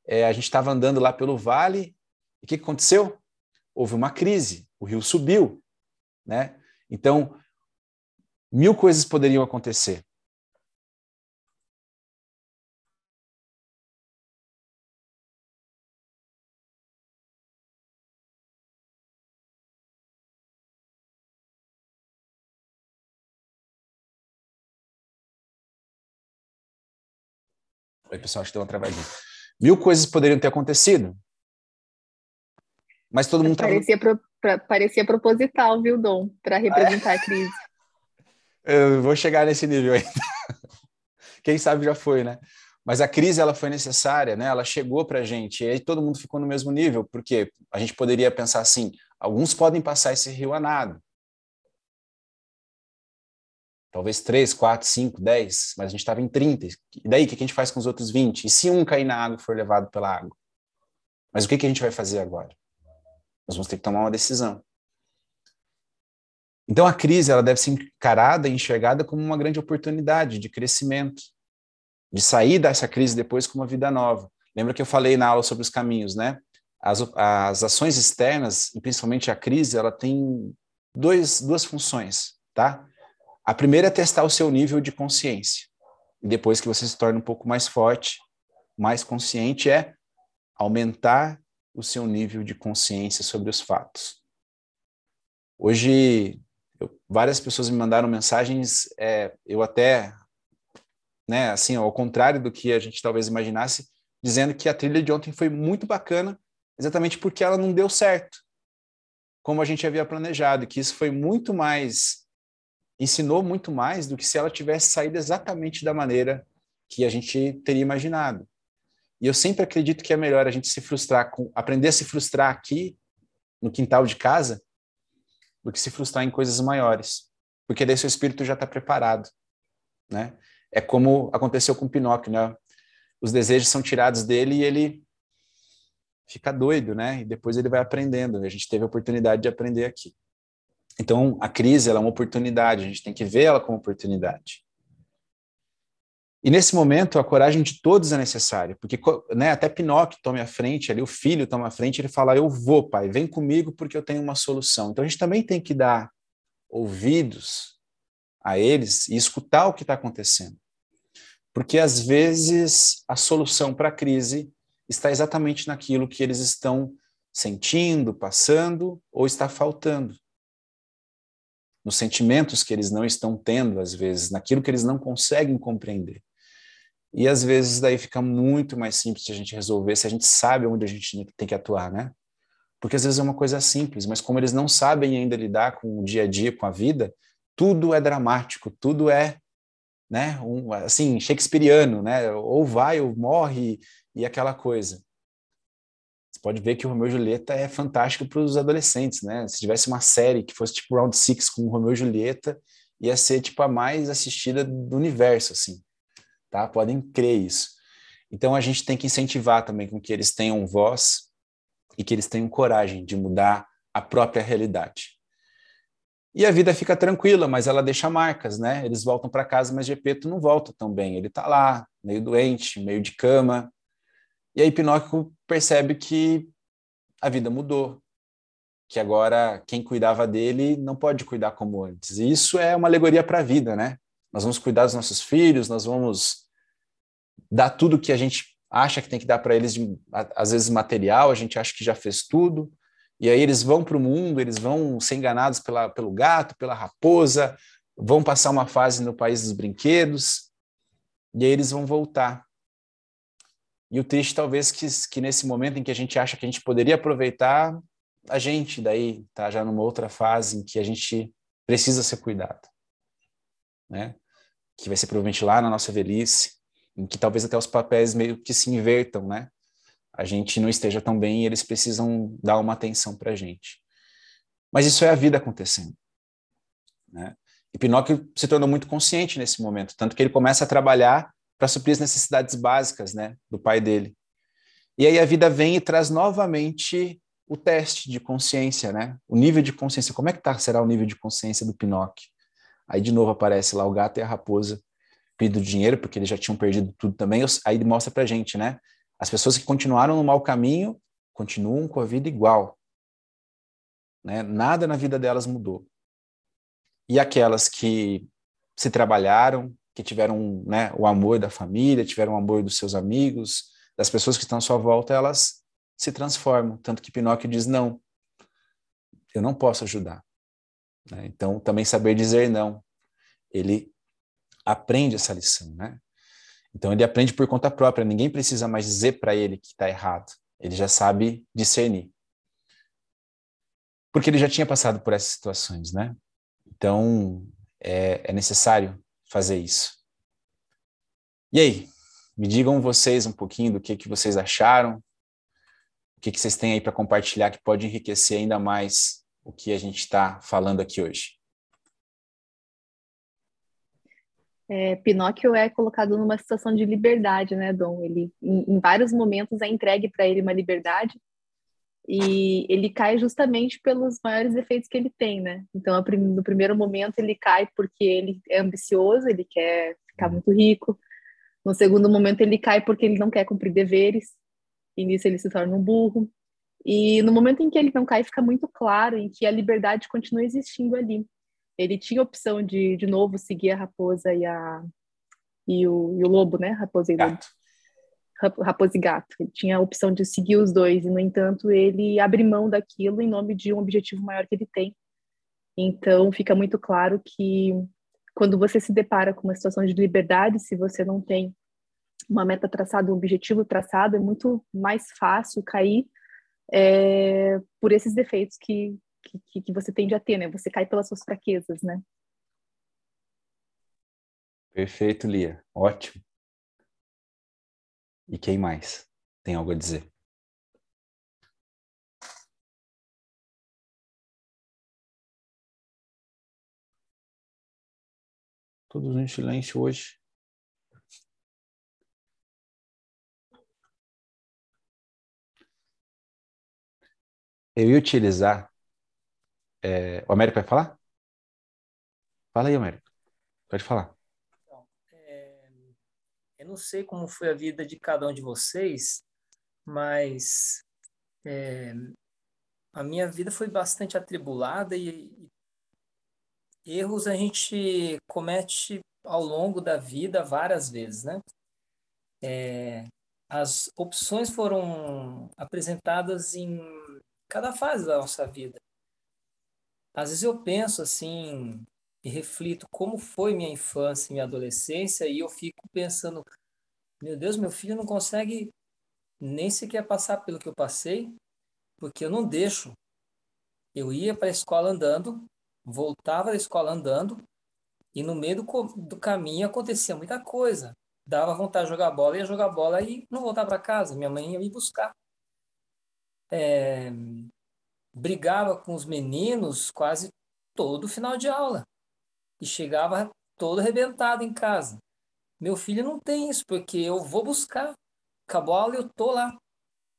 É, a gente estava andando lá pelo vale, e o que aconteceu? Houve uma crise, o rio subiu, né? Então, mil coisas poderiam acontecer. Oi, pessoal, acho que deu uma travadinha. Mil coisas poderiam ter acontecido. Mas todo mundo parecia, pro, pra, parecia proposital, viu, Dom? Para representar é. a crise. Eu vou chegar nesse nível ainda. Quem sabe já foi, né? Mas a crise ela foi necessária, né? Ela chegou para a gente e aí todo mundo ficou no mesmo nível, porque a gente poderia pensar assim: alguns podem passar esse rio a nado, talvez 3, 4, 5, 10, mas a gente estava em 30. E daí, o que a gente faz com os outros 20? E se um cair na água e for levado pela água? Mas o que a gente vai fazer agora? Nós vamos ter que tomar uma decisão. Então, a crise ela deve ser encarada e enxergada como uma grande oportunidade de crescimento, de sair dessa crise depois com uma vida nova. Lembra que eu falei na aula sobre os caminhos, né? As, as ações externas, e principalmente a crise, ela tem dois, duas funções, tá? A primeira é testar o seu nível de consciência. E depois que você se torna um pouco mais forte, mais consciente, é aumentar o seu nível de consciência sobre os fatos. Hoje, eu, várias pessoas me mandaram mensagens, é, eu até, né, assim, ao contrário do que a gente talvez imaginasse, dizendo que a trilha de ontem foi muito bacana, exatamente porque ela não deu certo, como a gente havia planejado, que isso foi muito mais ensinou muito mais do que se ela tivesse saído exatamente da maneira que a gente teria imaginado. E eu sempre acredito que é melhor a gente se frustrar com aprender a se frustrar aqui no quintal de casa do que se frustrar em coisas maiores, porque daí seu espírito já está preparado, né? É como aconteceu com Pinóquio, né? Os desejos são tirados dele e ele fica doido, né? E depois ele vai aprendendo. A gente teve a oportunidade de aprender aqui. Então, a crise ela é uma oportunidade, a gente tem que ver ela como oportunidade. E nesse momento, a coragem de todos é necessária, porque né, até Pinóquio toma a frente, ali o filho toma a frente, ele fala: Eu vou, pai, vem comigo porque eu tenho uma solução. Então a gente também tem que dar ouvidos a eles e escutar o que está acontecendo. Porque às vezes a solução para a crise está exatamente naquilo que eles estão sentindo, passando ou está faltando. Nos sentimentos que eles não estão tendo, às vezes, naquilo que eles não conseguem compreender. E às vezes daí fica muito mais simples de a gente resolver se a gente sabe onde a gente tem que atuar, né? Porque às vezes é uma coisa simples, mas como eles não sabem ainda lidar com o dia a dia, com a vida, tudo é dramático, tudo é, né, um, assim, shakespeariano, né? Ou vai ou morre e aquela coisa. Você pode ver que o Romeu e Julieta é fantástico para os adolescentes, né? Se tivesse uma série que fosse tipo Round Six com o Romeu e Julieta, ia ser tipo a mais assistida do universo, assim tá? Podem crer isso. Então a gente tem que incentivar também com que eles tenham voz e que eles tenham coragem de mudar a própria realidade. E a vida fica tranquila, mas ela deixa marcas, né? Eles voltam para casa, mas Gepeto não volta tão bem. Ele está lá, meio doente, meio de cama. E aí Pinóquio percebe que a vida mudou, que agora quem cuidava dele não pode cuidar como antes. E isso é uma alegoria para a vida, né? Nós vamos cuidar dos nossos filhos, nós vamos dar tudo que a gente acha que tem que dar para eles, de, às vezes material, a gente acha que já fez tudo, e aí eles vão para o mundo, eles vão ser enganados pela, pelo gato, pela raposa, vão passar uma fase no país dos brinquedos, e aí eles vão voltar. E o triste talvez que, que nesse momento em que a gente acha que a gente poderia aproveitar, a gente daí tá já numa outra fase em que a gente precisa ser cuidado, né? Que vai ser provavelmente lá na nossa velhice, em que talvez até os papéis meio que se invertam, né? A gente não esteja tão bem e eles precisam dar uma atenção para a gente. Mas isso é a vida acontecendo, né? E Pinóquio se tornou muito consciente nesse momento, tanto que ele começa a trabalhar para suprir as necessidades básicas, né, do pai dele. E aí a vida vem e traz novamente o teste de consciência, né? O nível de consciência, como é que tá, será o nível de consciência do Pinóquio? Aí de novo aparece lá o gato e a raposa pedido dinheiro, porque eles já tinham perdido tudo também, aí mostra pra gente, né? As pessoas que continuaram no mau caminho continuam com a vida igual. Né? Nada na vida delas mudou. E aquelas que se trabalharam, que tiveram né, o amor da família, tiveram o amor dos seus amigos, das pessoas que estão à sua volta, elas se transformam. Tanto que Pinóquio diz: não, eu não posso ajudar. Né? Então, também saber dizer não. Ele aprende essa lição, né? Então ele aprende por conta própria, ninguém precisa mais dizer para ele que está errado, ele já sabe discernir. Porque ele já tinha passado por essas situações, né? Então é, é necessário fazer isso. E aí, me digam vocês um pouquinho do que, que vocês acharam, o que, que vocês têm aí para compartilhar que pode enriquecer ainda mais o que a gente está falando aqui hoje. É, Pinóquio é colocado numa situação de liberdade, né, Dom? Ele, em, em vários momentos, é entregue para ele uma liberdade e ele cai justamente pelos maiores defeitos que ele tem, né? Então, no primeiro momento, ele cai porque ele é ambicioso, ele quer ficar uhum. muito rico. No segundo momento, ele cai porque ele não quer cumprir deveres, e nisso ele se torna um burro. E no momento em que ele não cai, fica muito claro em que a liberdade continua existindo ali ele tinha opção de, de novo, seguir a raposa e, a, e, o, e o lobo, né? Raposa e gato. lobo. Raposa e gato. Ele tinha a opção de seguir os dois, e, no entanto, ele abre mão daquilo em nome de um objetivo maior que ele tem. Então, fica muito claro que quando você se depara com uma situação de liberdade, se você não tem uma meta traçada, um objetivo traçado, é muito mais fácil cair é, por esses defeitos que, que, que você tende a ter, né? Você cai pelas suas fraquezas, né? Perfeito, Lia. Ótimo. E quem mais tem algo a dizer? Todos em silêncio hoje. Eu ia utilizar é... O Américo vai falar? Fala aí, Américo. Pode falar. Então, é... Eu não sei como foi a vida de cada um de vocês, mas é... a minha vida foi bastante atribulada e erros a gente comete ao longo da vida várias vezes, né? É, as opções foram apresentadas em cada fase da nossa vida. Às vezes eu penso assim e reflito como foi minha infância e minha adolescência e eu fico pensando, meu Deus, meu filho não consegue nem sequer passar pelo que eu passei, porque eu não deixo. Eu ia para a escola andando, voltava da escola andando e no meio do, do caminho acontecia muita coisa. Dava vontade de jogar bola, ia jogar bola e não voltar para casa. Minha mãe ia me buscar. É, brigava com os meninos quase todo final de aula e chegava todo arrebentado em casa. Meu filho não tem isso, porque eu vou buscar. Acabou a aula eu tô lá.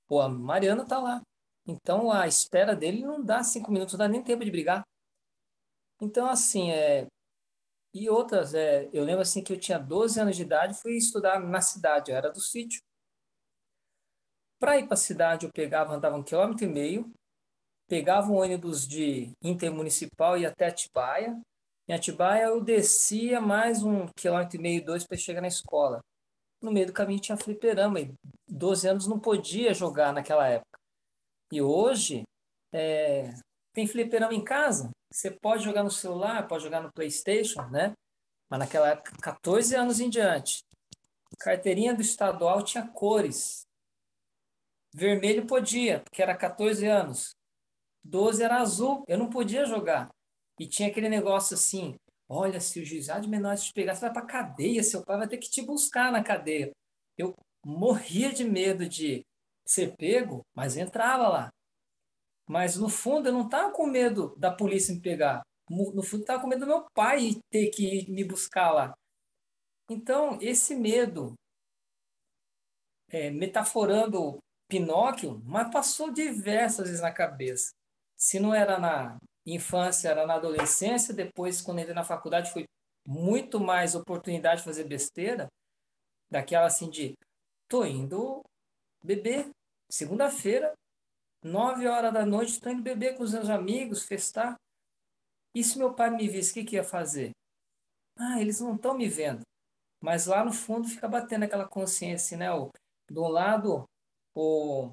Ou a Mariana tá lá. Então a espera dele não dá cinco minutos, não dá nem tempo de brigar. Então, assim, é... e outras, é... eu lembro assim que eu tinha 12 anos de idade fui estudar na cidade, eu era do sítio. Para ir para a cidade, eu pegava, andava um quilômetro e meio, pegava um ônibus de intermunicipal e até Atibaia. Em Atibaia, eu descia mais um quilômetro e meio, dois, para chegar na escola. No meio do caminho tinha fliperama, e 12 anos não podia jogar naquela época. E hoje, é... tem fliperama em casa, você pode jogar no celular, pode jogar no PlayStation, né? Mas naquela época, 14 anos em diante, carteirinha do estadual tinha cores. Vermelho podia, porque era 14 anos. 12 era azul, eu não podia jogar. E tinha aquele negócio assim: olha, se o juizado de menores te pegar, você vai para cadeia, seu pai vai ter que te buscar na cadeia. Eu morria de medo de ser pego, mas entrava lá. Mas no fundo eu não estava com medo da polícia me pegar. No fundo estava com medo do meu pai ter que me buscar lá. Então esse medo, é, metaforando Pinóquio, mas passou diversas vezes na cabeça. Se não era na infância, era na adolescência. Depois, quando entrei na faculdade, foi muito mais oportunidade de fazer besteira. Daquela assim de, tô indo beber. Segunda-feira, Nove horas da noite, estou indo beber com os meus amigos, festar. E se meu pai me visse, o que, que ia fazer? Ah, eles não estão me vendo. Mas lá no fundo fica batendo aquela consciência, né? O, um lado, o,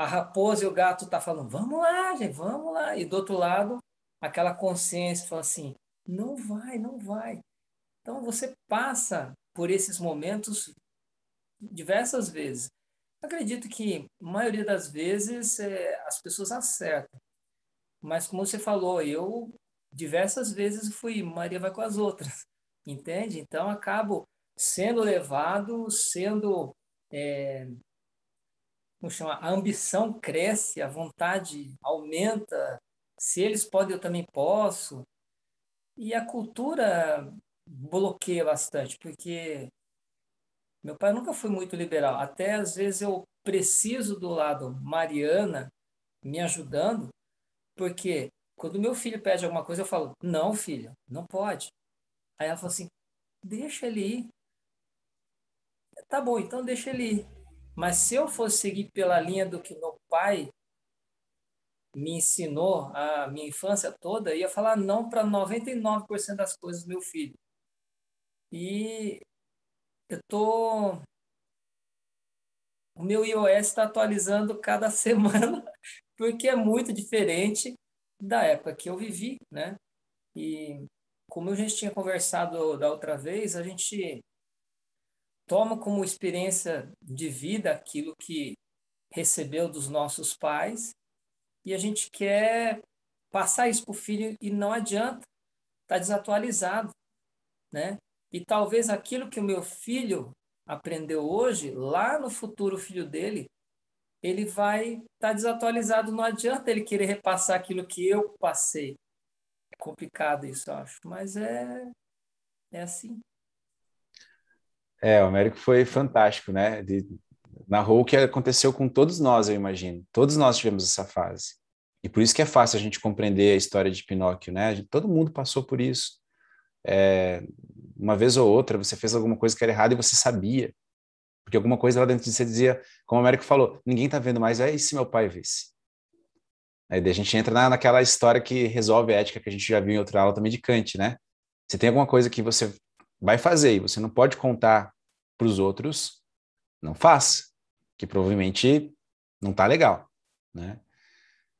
a raposa e o gato tá falando, vamos lá, gente, vamos lá. E do outro lado, aquela consciência fala assim, não vai, não vai. Então você passa por esses momentos diversas vezes. Acredito que, a maioria das vezes, é, as pessoas acertam. Mas, como você falou, eu diversas vezes fui Maria vai com as outras, entende? Então, acabo sendo levado, sendo. É, como chama? A ambição cresce, a vontade aumenta. Se eles podem, eu também posso. E a cultura bloqueia bastante, porque meu pai nunca foi muito liberal. Até às vezes eu preciso do lado Mariana me ajudando, porque quando meu filho pede alguma coisa, eu falo: não, filho, não pode. Aí ela fala assim: deixa ele ir. Tá bom, então deixa ele ir. Mas se eu fosse seguir pela linha do que meu pai me ensinou a minha infância toda, ia falar não para 99% das coisas do meu filho. E eu tô o meu iOS está atualizando cada semana porque é muito diferente da época que eu vivi, né? E como a gente tinha conversado da outra vez, a gente toma como experiência de vida aquilo que recebeu dos nossos pais e a gente quer passar isso para o filho e não adianta, está desatualizado, né? E talvez aquilo que o meu filho aprendeu hoje, lá no futuro o filho dele, ele vai estar tá desatualizado. Não adianta ele querer repassar aquilo que eu passei. É complicado isso, eu acho. Mas é, é assim. É, o Américo foi fantástico, né? Ele narrou o que aconteceu com todos nós, eu imagino. Todos nós tivemos essa fase. E por isso que é fácil a gente compreender a história de Pinóquio, né? Todo mundo passou por isso. É, uma vez ou outra, você fez alguma coisa que era errada e você sabia. Porque alguma coisa lá dentro de você dizia, como o Américo falou, ninguém tá vendo mais, é se meu pai visse. Aí a gente entra na, naquela história que resolve a ética que a gente já viu em outra aula também de Kant, né? Você tem alguma coisa que você vai fazer e você não pode contar para os outros, não faça, que provavelmente não tá legal, né?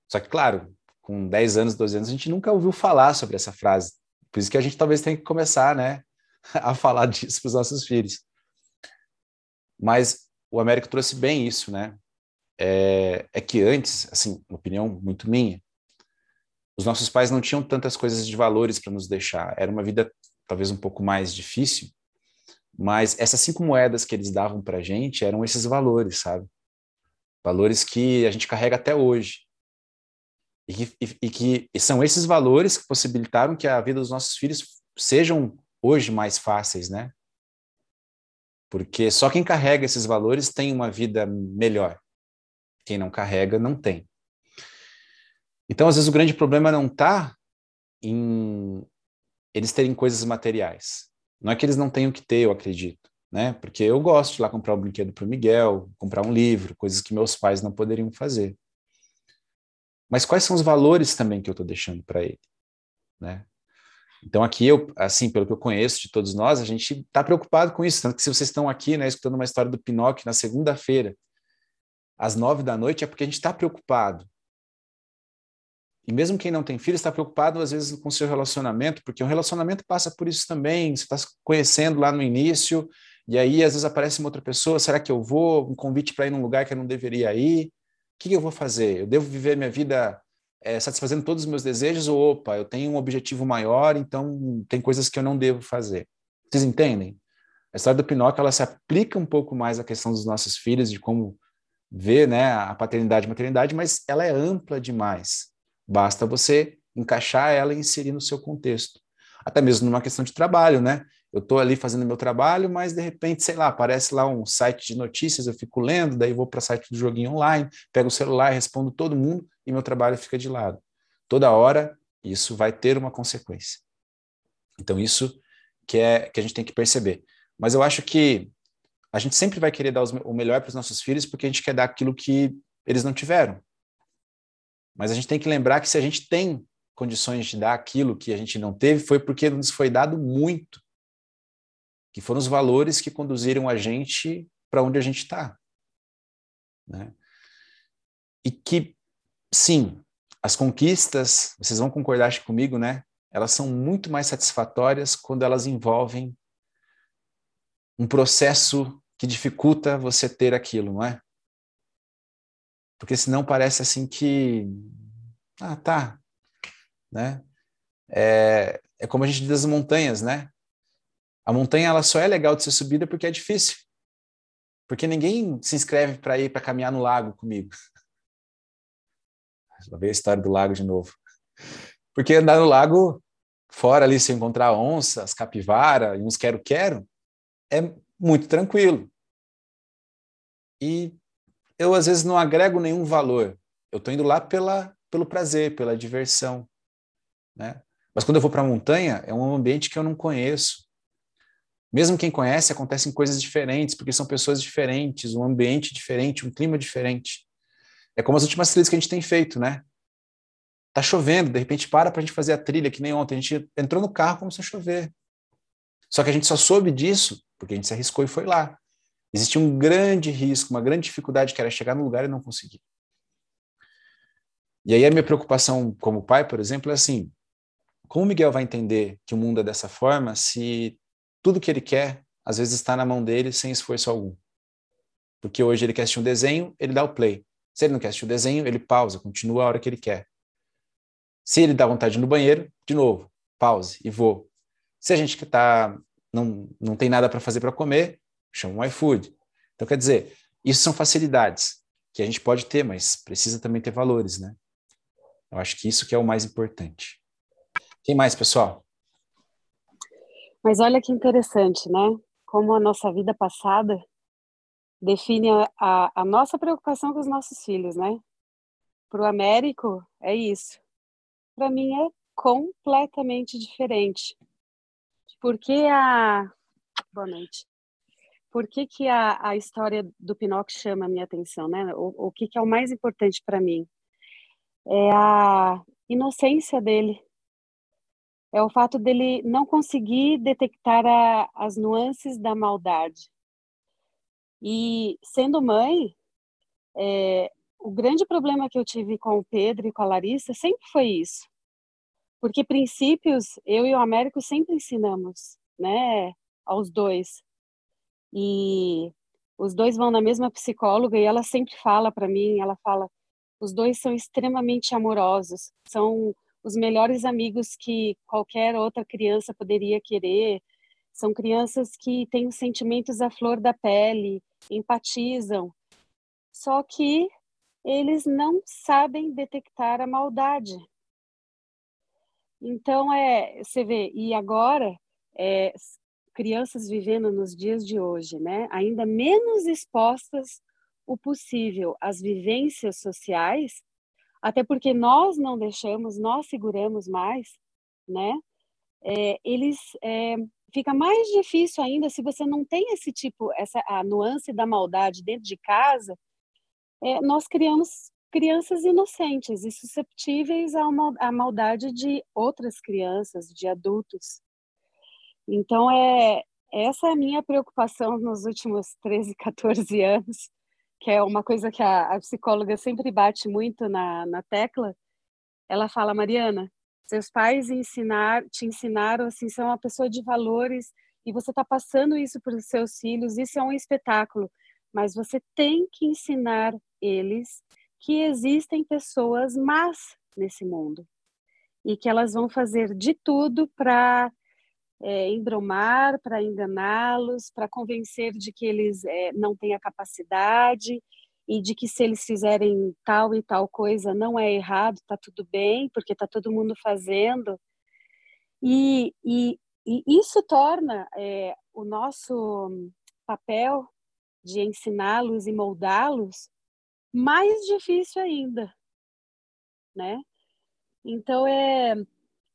Só que, claro, com 10 anos, 12 anos, a gente nunca ouviu falar sobre essa frase. Por isso que a gente talvez tenha que começar, né, a falar disso para os nossos filhos. Mas o Américo trouxe bem isso, né? É, é que antes, assim, opinião muito minha, os nossos pais não tinham tantas coisas de valores para nos deixar. Era uma vida talvez um pouco mais difícil, mas essas cinco moedas que eles davam para a gente eram esses valores, sabe? Valores que a gente carrega até hoje. E que, e, e que e são esses valores que possibilitaram que a vida dos nossos filhos sejam hoje mais fáceis, né? Porque só quem carrega esses valores tem uma vida melhor. Quem não carrega, não tem. Então, às vezes, o grande problema não está em eles terem coisas materiais. Não é que eles não tenham que ter, eu acredito, né? Porque eu gosto de lá comprar um brinquedo para o Miguel, comprar um livro, coisas que meus pais não poderiam fazer. Mas quais são os valores também que eu estou deixando para ele, né? Então aqui eu, assim, pelo que eu conheço de todos nós, a gente está preocupado com isso, tanto que se vocês estão aqui, né, escutando uma história do Pinóquio na segunda-feira, às nove da noite, é porque a gente está preocupado. E mesmo quem não tem filho está preocupado às vezes com o seu relacionamento, porque um relacionamento passa por isso também. Você está se conhecendo lá no início, e aí às vezes aparece uma outra pessoa. Será que eu vou? Um convite para ir num lugar que eu não deveria ir? O que, que eu vou fazer? Eu devo viver minha vida é, satisfazendo todos os meus desejos? Ou opa, eu tenho um objetivo maior, então tem coisas que eu não devo fazer? Vocês entendem? A história do Pinóquio ela se aplica um pouco mais à questão dos nossos filhos, de como ver né, a paternidade e maternidade, mas ela é ampla demais. Basta você encaixar ela e inserir no seu contexto. Até mesmo numa questão de trabalho, né? Eu estou ali fazendo meu trabalho, mas de repente, sei lá, aparece lá um site de notícias, eu fico lendo, daí vou para o site do joguinho online, pego o celular, respondo todo mundo e meu trabalho fica de lado. Toda hora isso vai ter uma consequência. Então isso que é que a gente tem que perceber. Mas eu acho que a gente sempre vai querer dar os, o melhor para os nossos filhos porque a gente quer dar aquilo que eles não tiveram. Mas a gente tem que lembrar que se a gente tem condições de dar aquilo que a gente não teve, foi porque nos foi dado muito. Que foram os valores que conduziram a gente para onde a gente está. Né? E que, sim, as conquistas, vocês vão concordar comigo, né? Elas são muito mais satisfatórias quando elas envolvem um processo que dificulta você ter aquilo, não é? Porque senão parece assim que ah, tá, né? É, é como a gente diz das montanhas, né? A montanha ela só é legal de ser subida porque é difícil. Porque ninguém se inscreve para ir para caminhar no lago comigo. Vou ver a história do lago de novo. Porque andar no lago, fora ali, se encontrar onças, capivara e uns quero-quero, é muito tranquilo. E eu, às vezes, não agrego nenhum valor. Eu estou indo lá pela, pelo prazer, pela diversão. Né? Mas quando eu vou para a montanha, é um ambiente que eu não conheço. Mesmo quem conhece, acontecem coisas diferentes, porque são pessoas diferentes, um ambiente diferente, um clima diferente. É como as últimas trilhas que a gente tem feito, né? Tá chovendo, de repente para para a gente fazer a trilha, que nem ontem. A gente entrou no carro como se chover. Só que a gente só soube disso porque a gente se arriscou e foi lá. Existia um grande risco, uma grande dificuldade que era chegar no lugar e não conseguir. E aí a minha preocupação como pai, por exemplo, é assim: como o Miguel vai entender que o mundo é dessa forma se tudo que ele quer às vezes está na mão dele sem esforço algum? Porque hoje ele quer assistir um desenho, ele dá o play. Se ele não quer assistir o desenho, ele pausa, continua a hora que ele quer. Se ele dá vontade no banheiro, de novo, pause e vou. Se a gente que tá não, não tem nada para fazer para comer, chama um iFood. Então, quer dizer, isso são facilidades que a gente pode ter, mas precisa também ter valores, né? Eu acho que isso que é o mais importante. Quem mais, pessoal? Mas olha que interessante, né? Como a nossa vida passada define a, a, nossa preocupação com os nossos filhos, né? Para o Américo, é isso. Para mim, é completamente diferente. Porque a. Boa noite. Por que, que a, a história do Pinóquio chama a minha atenção, né? O, o que, que é o mais importante para mim? É a inocência dele. É o fato dele não conseguir detectar a, as nuances da maldade. E sendo mãe, é, o grande problema que eu tive com o Pedro e com a Larissa sempre foi isso. Porque princípios, eu e o Américo sempre ensinamos, né, aos dois. E os dois vão na mesma psicóloga e ela sempre fala para mim, ela fala, os dois são extremamente amorosos, são os melhores amigos que qualquer outra criança poderia querer. São crianças que têm os sentimentos à flor da pele, empatizam. Só que eles não sabem detectar a maldade. Então, é, você vê, e agora, é, crianças vivendo nos dias de hoje, né, ainda menos expostas o possível às vivências sociais, até porque nós não deixamos, nós seguramos mais, né, é, eles é, fica mais difícil ainda se você não tem esse tipo, essa a nuance da maldade dentro de casa. É, nós criamos crianças inocentes e susceptíveis à maldade de outras crianças, de adultos. Então, é, essa é a minha preocupação nos últimos 13, 14 anos, que é uma coisa que a, a psicóloga sempre bate muito na, na tecla. Ela fala, Mariana, seus pais ensinar, te ensinaram assim, ser uma pessoa de valores e você está passando isso para os seus filhos, isso é um espetáculo. Mas você tem que ensinar eles que existem pessoas más nesse mundo e que elas vão fazer de tudo para é, embromar, para enganá-los, para convencer de que eles é, não têm a capacidade e de que se eles fizerem tal e tal coisa não é errado, está tudo bem, porque está todo mundo fazendo. E, e, e isso torna é, o nosso papel de ensiná-los e moldá-los mais difícil ainda, né? Então é,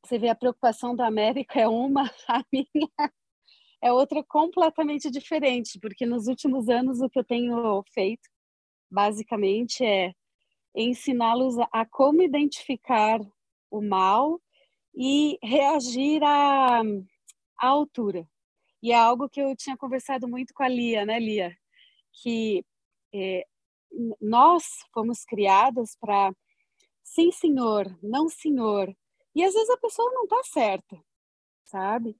você vê a preocupação da América é uma, a minha é outra completamente diferente, porque nos últimos anos o que eu tenho feito basicamente é ensiná-los a como identificar o mal e reagir à, à altura. E é algo que eu tinha conversado muito com a Lia, né, Lia? Que é, nós fomos criadas para sim, senhor, não, senhor. E às vezes a pessoa não está certa, sabe?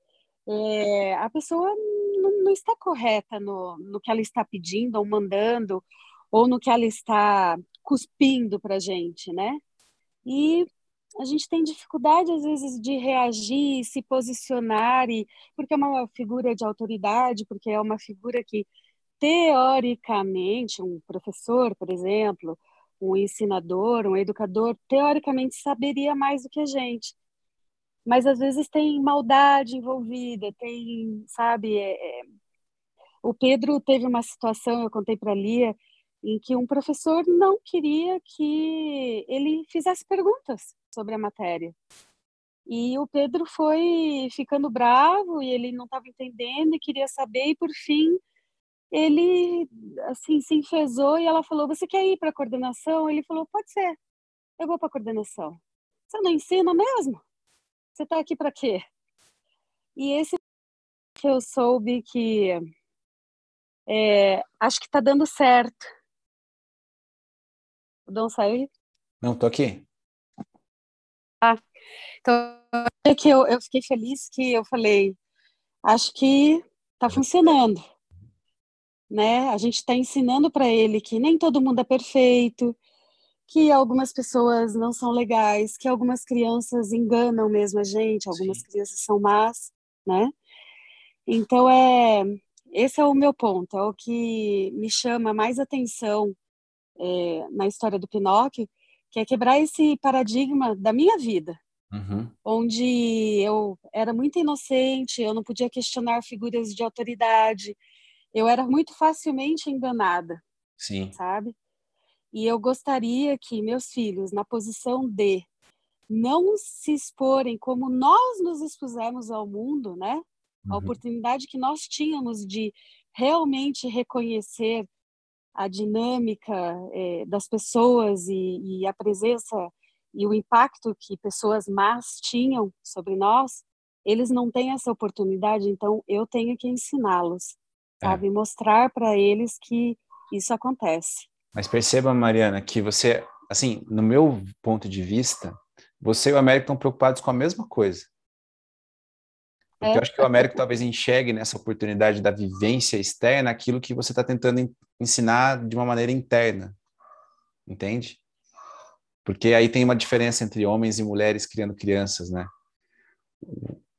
É, a pessoa não, não, está correta no, no que ela está pedindo ou mandando, ou no que ela está cuspindo para a gente, né? E a gente tem dificuldade às vezes de reagir, se posicionar, e porque é uma figura de autoridade, porque é uma figura que teoricamente um professor, por exemplo, um ensinador, um educador, teoricamente saberia mais do que a gente. Mas às vezes tem maldade envolvida, tem, sabe, é, é... o Pedro teve uma situação, eu contei para a Lia, em que um professor não queria que ele fizesse perguntas sobre a matéria. E o Pedro foi ficando bravo e ele não estava entendendo e queria saber, e por fim ele assim se enfesou e ela falou: Você quer ir para a coordenação? Ele falou: Pode ser, eu vou para a coordenação. Você não ensina mesmo? Você está aqui para quê? E esse que eu soube que é, acho que está dando certo o Dom saiu? Não, tô aqui. Ah, então é que eu, eu fiquei feliz que eu falei, acho que tá funcionando, né? A gente está ensinando para ele que nem todo mundo é perfeito, que algumas pessoas não são legais, que algumas crianças enganam mesmo a gente, algumas Sim. crianças são más, né? Então é esse é o meu ponto, é o que me chama mais atenção é, na história do Pinóquio, que é quebrar esse paradigma da minha vida, uhum. onde eu era muito inocente, eu não podia questionar figuras de autoridade, eu era muito facilmente enganada. Sim. Sabe? E eu gostaria que meus filhos, na posição de não se exporem como nós nos expusemos ao mundo, né? A uhum. oportunidade que nós tínhamos de realmente reconhecer a dinâmica é, das pessoas e, e, a presença e o impacto que pessoas más tinham sobre nós, eles não têm essa oportunidade, então eu tenho que ensiná-los, é. sabe? Mostrar para eles que isso acontece. Mas perceba, Mariana, que você, assim, no meu ponto de vista, você e o Américo estão preocupados com a mesma coisa. Porque é. eu acho que o Américo talvez enxergue nessa oportunidade da vivência externa aquilo que você está tentando ensinar de uma maneira interna. Entende? Porque aí tem uma diferença entre homens e mulheres criando crianças, né?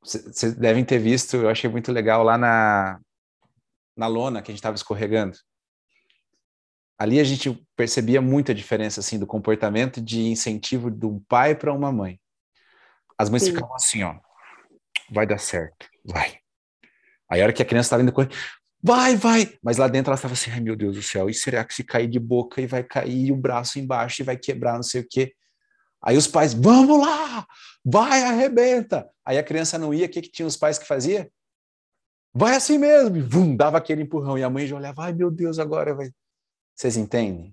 Vocês devem ter visto, eu achei muito legal lá na, na lona que a gente estava escorregando. Ali a gente percebia muita diferença assim do comportamento de incentivo do pai para uma mãe. As mães Sim. ficavam assim, ó, vai dar certo, vai. Aí a hora que a criança estava indo correr, vai, vai. Mas lá dentro ela estava assim, ai meu Deus do céu, e será que se cair de boca e vai cair o braço embaixo e vai quebrar, não sei o quê. Aí os pais, vamos lá, vai, arrebenta. Aí a criança não ia, o que, que tinha os pais que fazia? Vai assim mesmo, e vum, dava aquele empurrão. E a mãe já olhava, ai meu Deus, agora vai. Vocês entendem?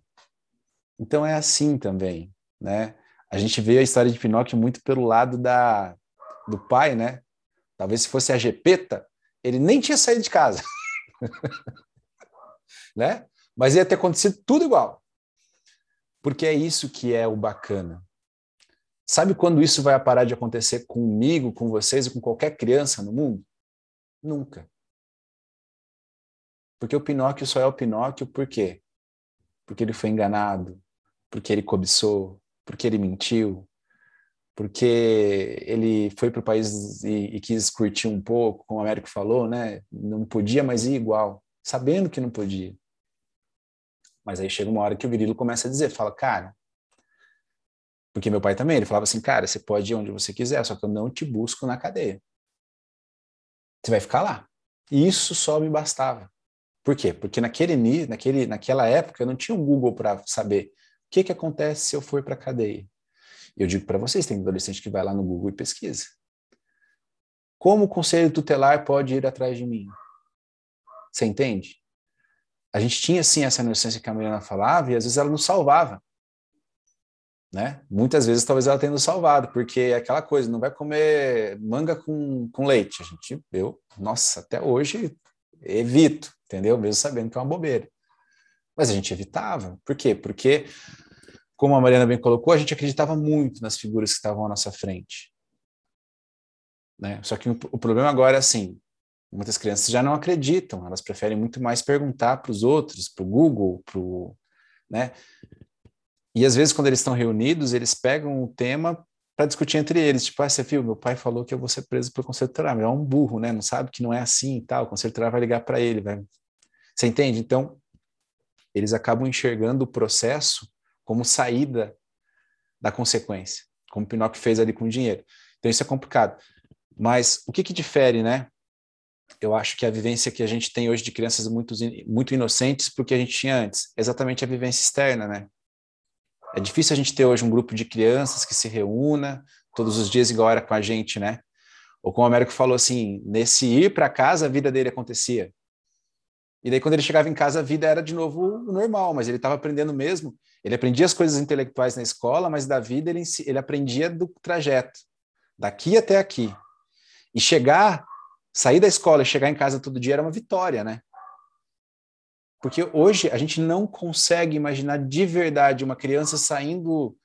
Então é assim também, né? A gente vê a história de Pinóquio muito pelo lado da, do pai, né? Talvez se fosse a Gepeta, ele nem tinha saído de casa. né? Mas ia ter acontecido tudo igual. Porque é isso que é o bacana. Sabe quando isso vai parar de acontecer comigo, com vocês e com qualquer criança no mundo? Nunca. Porque o Pinóquio só é o Pinóquio por quê? Porque ele foi enganado, porque ele cobiçou, porque ele mentiu, porque ele foi para o país e, e, quis curtir um pouco, como o Américo falou, né? Não podia mais ir igual, sabendo que não podia. Mas aí chega uma hora que o Grilo começa a dizer, fala, cara, porque meu pai também, ele falava assim, cara, você pode ir onde você quiser, só que eu não te busco na cadeia. Você vai ficar lá. E isso só me bastava. Por quê? Porque naquele, naquele, naquela época eu não tinha um Google para saber o que, que acontece se eu for para a cadeia. Eu digo para vocês, tem adolescente que vai lá no Google e pesquisa. Como o conselho tutelar pode ir atrás de mim? Você entende? A gente tinha, sim, essa inocência que a Mariana falava e às vezes ela nos salvava. Né? Muitas vezes talvez ela tenha nos salvado, porque é aquela coisa, não vai comer manga com, com leite. A gente, eu, nossa, até hoje evito, entendeu? Mesmo sabendo que é uma bobeira. Mas a gente evitava. Por quê? Porque como a Mariana bem colocou, a gente acreditava muito nas figuras que estavam à nossa frente. Né? Só que o, o problema agora é assim, muitas crianças já não acreditam, elas preferem muito mais perguntar para os outros, para o Google, para né? E às vezes quando eles estão reunidos, eles pegam o tema para discutir entre eles, tipo, ah, você viu, meu pai falou que eu vou ser preso por conselho tutelar, é um burro, né? Não sabe que não é assim e tal, o conselho tutelar vai ligar para ele, vai... Você entende? Então, eles acabam enxergando o processo como saída da consequência, como Pinóquio fez ali com o dinheiro. Então isso é complicado. Mas o que, que difere, né? Eu acho que a vivência que a gente tem hoje de crianças muito, muito inocentes porque a gente tinha antes, exatamente a vivência externa, né? É difícil a gente ter hoje um grupo de crianças que se reúna todos os dias igual era com a gente, né? Ou como o Américo falou assim, nesse ir para casa a vida dele acontecia. E daí quando ele chegava em casa a vida era de novo normal, mas ele estava aprendendo mesmo ele aprendia as coisas intelectuais na escola, mas da vida ele, ele aprendia do trajeto, daqui até aqui. E chegar, sair da escola e chegar em casa todo dia era uma vitória, né? Porque hoje a gente não consegue imaginar de verdade uma criança saindo.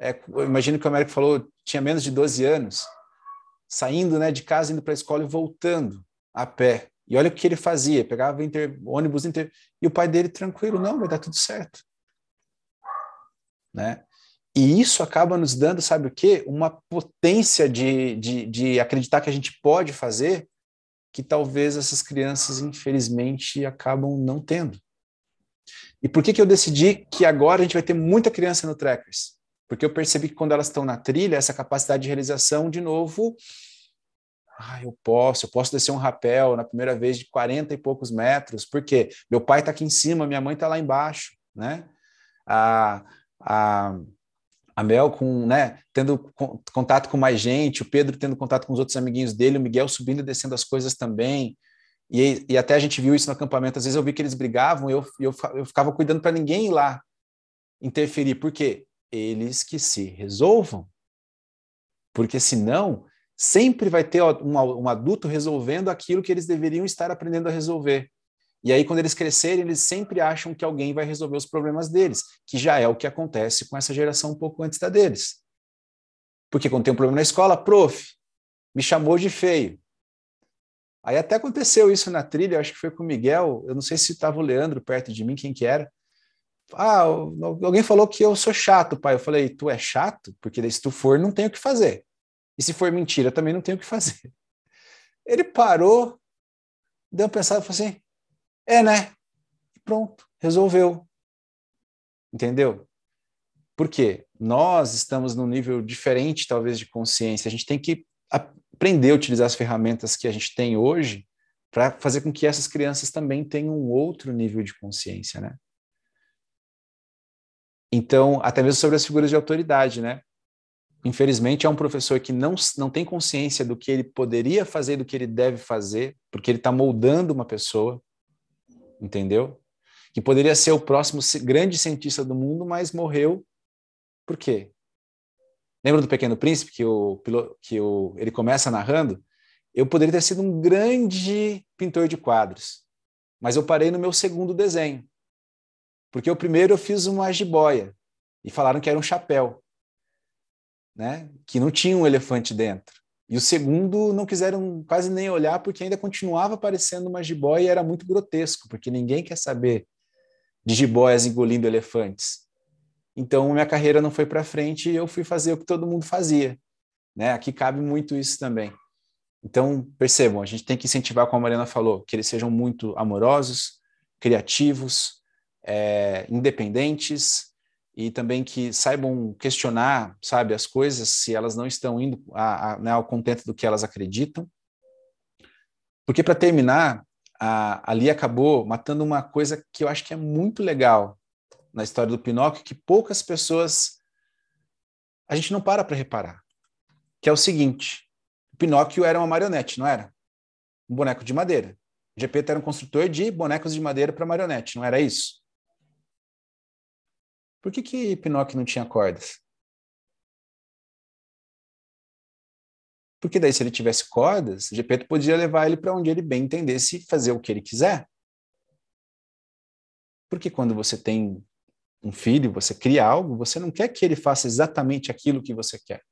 É, imagino que o Américo falou, tinha menos de 12 anos, saindo né, de casa, indo para a escola e voltando a pé. E olha o que ele fazia: pegava inter, ônibus inter, e o pai dele tranquilo, não, vai dar tudo certo né? E isso acaba nos dando, sabe o quê? Uma potência de, de, de acreditar que a gente pode fazer que talvez essas crianças, infelizmente, acabam não tendo. E por que, que eu decidi que agora a gente vai ter muita criança no Trackers? Porque eu percebi que quando elas estão na trilha, essa capacidade de realização, de novo, ah, eu posso, eu posso descer um rapel na primeira vez de 40 e poucos metros, porque meu pai está aqui em cima, minha mãe está lá embaixo, né? A, a, a Mel com, né, tendo contato com mais gente, o Pedro tendo contato com os outros amiguinhos dele, o Miguel subindo e descendo as coisas também, e, e até a gente viu isso no acampamento, às vezes eu vi que eles brigavam e eu, eu, eu ficava cuidando para ninguém ir lá interferir, por quê? eles que se resolvam. Porque senão, sempre vai ter um, um adulto resolvendo aquilo que eles deveriam estar aprendendo a resolver. E aí, quando eles crescerem, eles sempre acham que alguém vai resolver os problemas deles, que já é o que acontece com essa geração um pouco antes da deles. Porque quando tem um problema na escola, prof, me chamou de feio. Aí até aconteceu isso na trilha, acho que foi com o Miguel, eu não sei se estava o Leandro perto de mim, quem que era. Ah, alguém falou que eu sou chato, pai. Eu falei, tu é chato? Porque se tu for, não tenho o que fazer. E se for mentira, também não tenho o que fazer. Ele parou, deu uma pensada e falou assim: é, né? Pronto, resolveu. Entendeu? Por quê? Nós estamos num nível diferente, talvez, de consciência. A gente tem que aprender a utilizar as ferramentas que a gente tem hoje para fazer com que essas crianças também tenham um outro nível de consciência, né? Então, até mesmo sobre as figuras de autoridade, né? Infelizmente, é um professor que não, não tem consciência do que ele poderia fazer, do que ele deve fazer, porque ele está moldando uma pessoa, entendeu? Que poderia ser o próximo grande cientista do mundo, mas morreu. Por quê? Lembra do Pequeno Príncipe, que, o, que o, ele começa narrando? Eu poderia ter sido um grande pintor de quadros, mas eu parei no meu segundo desenho. Porque o primeiro eu fiz uma jiboia e falaram que era um chapéu, né? Que não tinha um elefante dentro. E o segundo não quiseram quase nem olhar porque ainda continuava parecendo uma jiboia e era muito grotesco, porque ninguém quer saber de jiboias engolindo elefantes. Então minha carreira não foi para frente e eu fui fazer o que todo mundo fazia, né? Aqui cabe muito isso também. Então, percebam, a gente tem que incentivar, como a Mariana falou, que eles sejam muito amorosos, criativos, é, independentes e também que saibam questionar, sabe, as coisas se elas não estão indo a, a, né, ao contento do que elas acreditam. Porque, para terminar, a, ali acabou matando uma coisa que eu acho que é muito legal na história do Pinóquio, que poucas pessoas a gente não para para reparar, que é o seguinte: o Pinóquio era uma marionete, não era? Um boneco de madeira. O Gepeto era um construtor de bonecos de madeira para marionete, não era isso? Por que, que Pinóquio não tinha cordas? Porque daí, se ele tivesse cordas, Gepeto podia levar ele para onde ele bem entendesse e fazer o que ele quiser. Porque quando você tem um filho, você cria algo, você não quer que ele faça exatamente aquilo que você quer.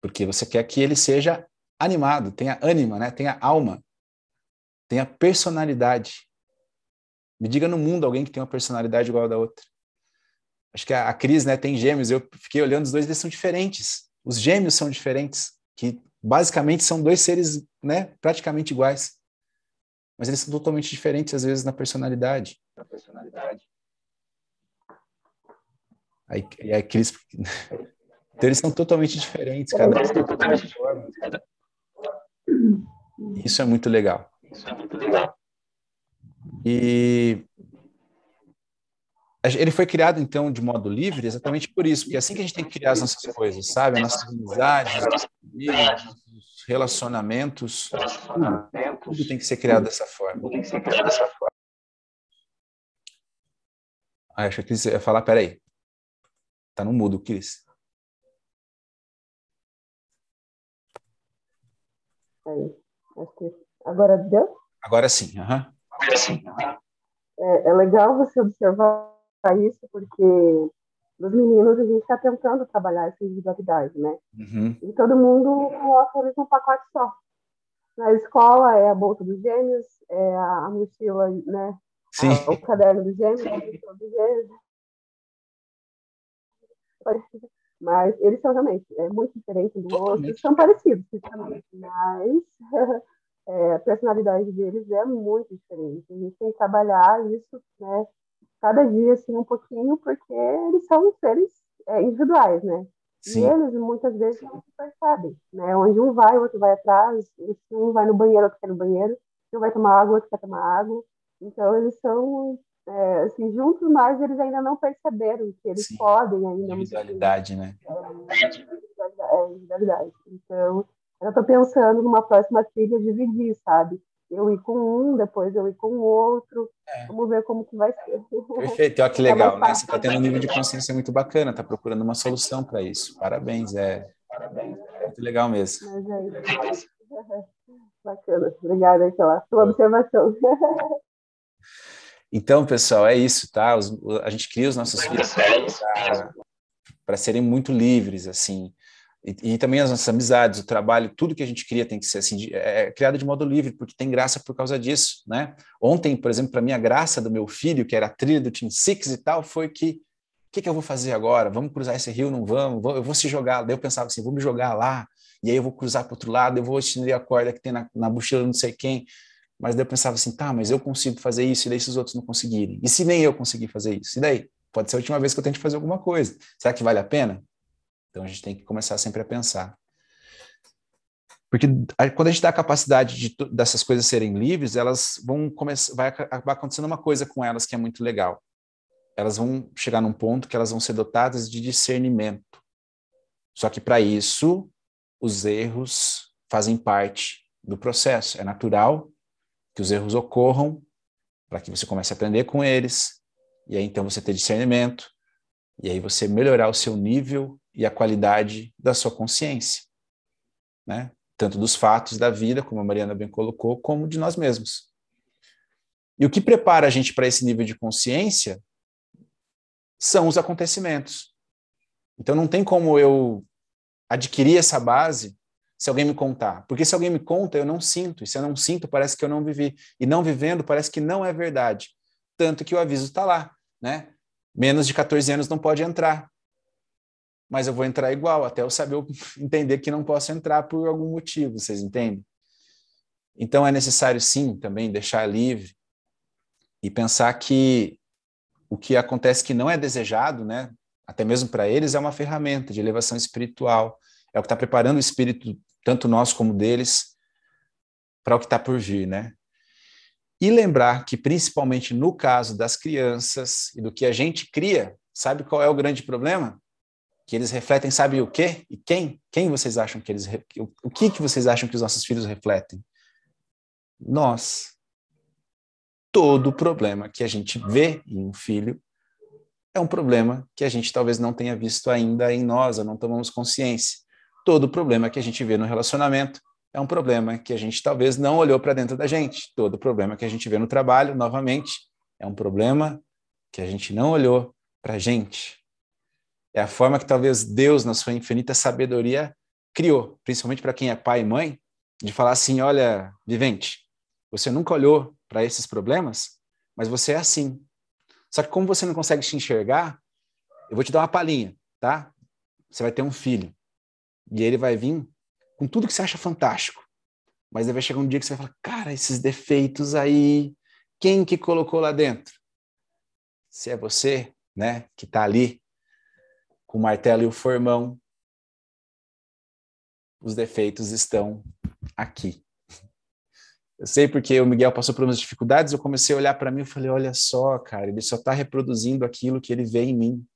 Porque você quer que ele seja animado, tenha ânima, né? tenha alma, tenha personalidade. Me diga no mundo alguém que tem uma personalidade igual a da outra. Acho que a, a Cris né, tem gêmeos, eu fiquei olhando, os dois eles são diferentes. Os gêmeos são diferentes, que basicamente são dois seres né, praticamente iguais. Mas eles são totalmente diferentes, às vezes, na personalidade. Na personalidade. Aí, aí a Cris... Então, eles são totalmente diferentes, cada um tem totalmente forma. Isso é muito legal. Isso é muito legal. E ele foi criado, então, de modo livre exatamente por isso, porque é assim que a gente tem que criar as nossas coisas, sabe? As nossas amizades, os relacionamentos, tudo, tudo tem que ser criado dessa forma. Tem que ser criado dessa forma. Ah, acho que Cris ia falar, peraí. Tá no mudo, Cris. Aí, acho que agora deu? Agora sim, aham. Uhum. É, é legal você observar isso, porque nos meninos a gente está tentando trabalhar essa individualidade, né? Uhum. E todo mundo coloca eles num pacote só. Na escola é a bolsa dos gêmeos, é a mochila, né? Sim. A, o caderno dos gêmeos, a mochila dos gêmeos. Mas eles são realmente é, muito diferentes um do outro, são parecidos fisicamente, mas é, a personalidade deles é muito diferente. A gente tem que trabalhar isso, né, cada dia assim um pouquinho, porque eles são seres é, individuais, né? Sim. E eles muitas vezes não se percebem, né? Onde um vai, o outro vai atrás, um vai no banheiro, outro quer no banheiro, um vai tomar água, outro quer tomar água. Então eles são é, assim, juntos, mas eles ainda não perceberam que eles Sim. podem ainda. Individualidade, né? É, individualidade. Então, eu estou pensando numa próxima trilha dividir, sabe? Eu ir com um, depois eu ir com o outro. É. Vamos ver como que vai ser. Perfeito, olha que legal, né? Você está tendo um nível de consciência muito bacana, está procurando uma solução para isso. Parabéns, é. Parabéns. Muito legal mesmo. Mas é Bacana. Obrigada pela sua observação. Então, pessoal, é isso, tá? Os, a gente cria os nossos filhos para serem muito livres, assim. E, e, também as nossas amizades, o trabalho, tudo que a gente cria tem que ser assim, é, é criado de modo livre, porque tem graça por causa disso, né? Ontem, por exemplo, para mim, a graça do meu filho, que era a trilha do Team Six e tal, foi que o que, que, eu vou fazer agora? Vamos cruzar esse rio? Não vamos? Eu vou se jogar. Daí eu pensava assim, vou me jogar lá, e aí eu vou cruzar para outro lado, eu vou estender a corda que tem na, na mochila não sei quem. Mas daí eu pensava assim, tá, mas eu consigo fazer isso, e daí se os outros não conseguirem? E se nem eu conseguir fazer isso? E daí? Pode ser a última vez que eu tente fazer alguma coisa. Será que vale a pena? Então a gente tem que começar sempre a pensar. Porque quando a gente dá a capacidade de, dessas coisas serem livres, elas vão começar, vai acabar acontecendo uma coisa com elas que é muito legal. Elas vão chegar num ponto que elas vão ser dotadas de discernimento. Só que para isso, os erros fazem parte do processo. É natural que os erros ocorram para que você comece a aprender com eles, e aí então você ter discernimento, e aí você melhorar o seu nível e a qualidade da sua consciência, né? Tanto dos fatos da vida, como a Mariana bem colocou, como de nós mesmos. E o que prepara a gente para esse nível de consciência são os acontecimentos. Então não tem como eu adquirir essa base se alguém me contar. Porque se alguém me conta, eu não sinto. E se eu não sinto, parece que eu não vivi. E não vivendo, parece que não é verdade. Tanto que o aviso está lá, né? Menos de 14 anos não pode entrar. Mas eu vou entrar igual, até eu saber entender que não posso entrar por algum motivo, vocês entendem? Então é necessário sim também deixar livre e pensar que o que acontece que não é desejado, né? Até mesmo para eles é uma ferramenta de elevação espiritual, é o que está preparando o espírito tanto nós como deles, para o que está por vir, né? E lembrar que, principalmente no caso das crianças e do que a gente cria, sabe qual é o grande problema? Que eles refletem, sabe o quê? E quem? Quem vocês acham que eles. O que, que vocês acham que os nossos filhos refletem? Nós. Todo problema que a gente vê em um filho é um problema que a gente talvez não tenha visto ainda em nós, ou não tomamos consciência todo problema que a gente vê no relacionamento é um problema que a gente talvez não olhou para dentro da gente. Todo problema que a gente vê no trabalho, novamente, é um problema que a gente não olhou para a gente. É a forma que talvez Deus, na sua infinita sabedoria, criou, principalmente para quem é pai e mãe, de falar assim: olha, vivente, você nunca olhou para esses problemas, mas você é assim. Só que como você não consegue te enxergar, eu vou te dar uma palhinha, tá? Você vai ter um filho. E ele vai vir com tudo que você acha fantástico. Mas aí vai chegar um dia que você vai falar, cara, esses defeitos aí, quem que colocou lá dentro? Se é você, né, que está ali com o martelo e o formão, os defeitos estão aqui. Eu sei porque o Miguel passou por umas dificuldades, eu comecei a olhar para mim e falei, olha só, cara, ele só está reproduzindo aquilo que ele vê em mim.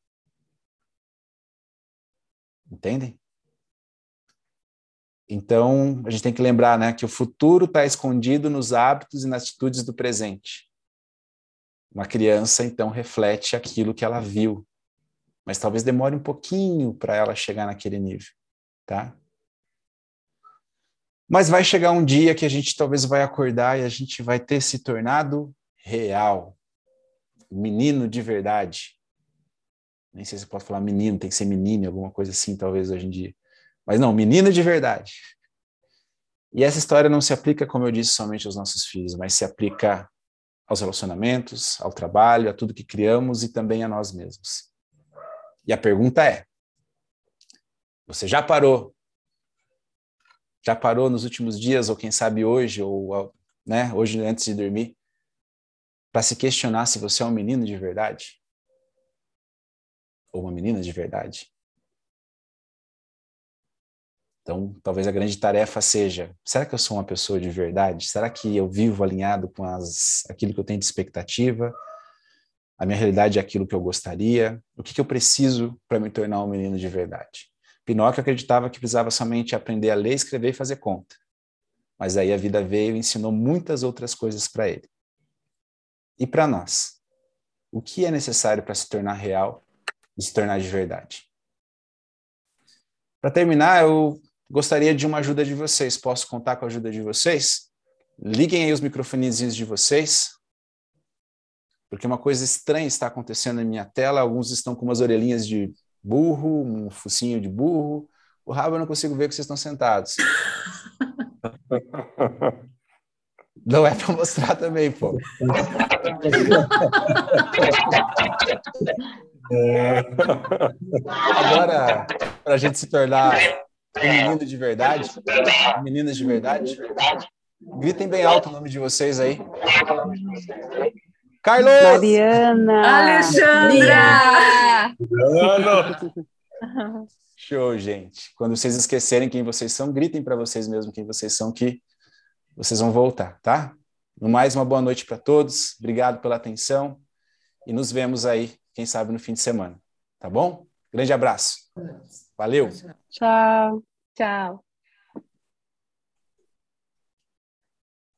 Entendem? Então, a gente tem que lembrar né, que o futuro está escondido nos hábitos e nas atitudes do presente. Uma criança, então, reflete aquilo que ela viu, mas talvez demore um pouquinho para ela chegar naquele nível, tá? Mas vai chegar um dia que a gente talvez vai acordar e a gente vai ter se tornado real, menino de verdade. Nem sei se pode falar menino, tem que ser menino, alguma coisa assim, talvez hoje em dia mas não, menino de verdade. E essa história não se aplica, como eu disse, somente aos nossos filhos, mas se aplica aos relacionamentos, ao trabalho, a tudo que criamos e também a nós mesmos. E a pergunta é: você já parou? Já parou nos últimos dias, ou quem sabe hoje, ou né, hoje antes de dormir, para se questionar se você é um menino de verdade? Ou uma menina de verdade? Então, talvez a grande tarefa seja: será que eu sou uma pessoa de verdade? Será que eu vivo alinhado com as, aquilo que eu tenho de expectativa? A minha realidade é aquilo que eu gostaria? O que, que eu preciso para me tornar um menino de verdade? Pinóquio acreditava que precisava somente aprender a ler, escrever e fazer conta. Mas aí a vida veio e ensinou muitas outras coisas para ele. E para nós? O que é necessário para se tornar real e se tornar de verdade? Para terminar, eu Gostaria de uma ajuda de vocês. Posso contar com a ajuda de vocês? Liguem aí os microfonezinhos de vocês. Porque uma coisa estranha está acontecendo na minha tela. Alguns estão com umas orelhinhas de burro, um focinho de burro. O rabo eu não consigo ver que vocês estão sentados. Não é para mostrar também, pô. Agora, para a gente se tornar um menino de verdade, meninas de verdade, gritem bem alto o nome de vocês aí. Carlos! Mariana! Alexandra! Show, gente. Quando vocês esquecerem quem vocês são, gritem para vocês mesmos quem vocês são, que vocês vão voltar, tá? No mais, uma boa noite para todos. Obrigado pela atenção e nos vemos aí, quem sabe, no fim de semana. Tá bom? Grande abraço. Valeu. Tchau. Tchau.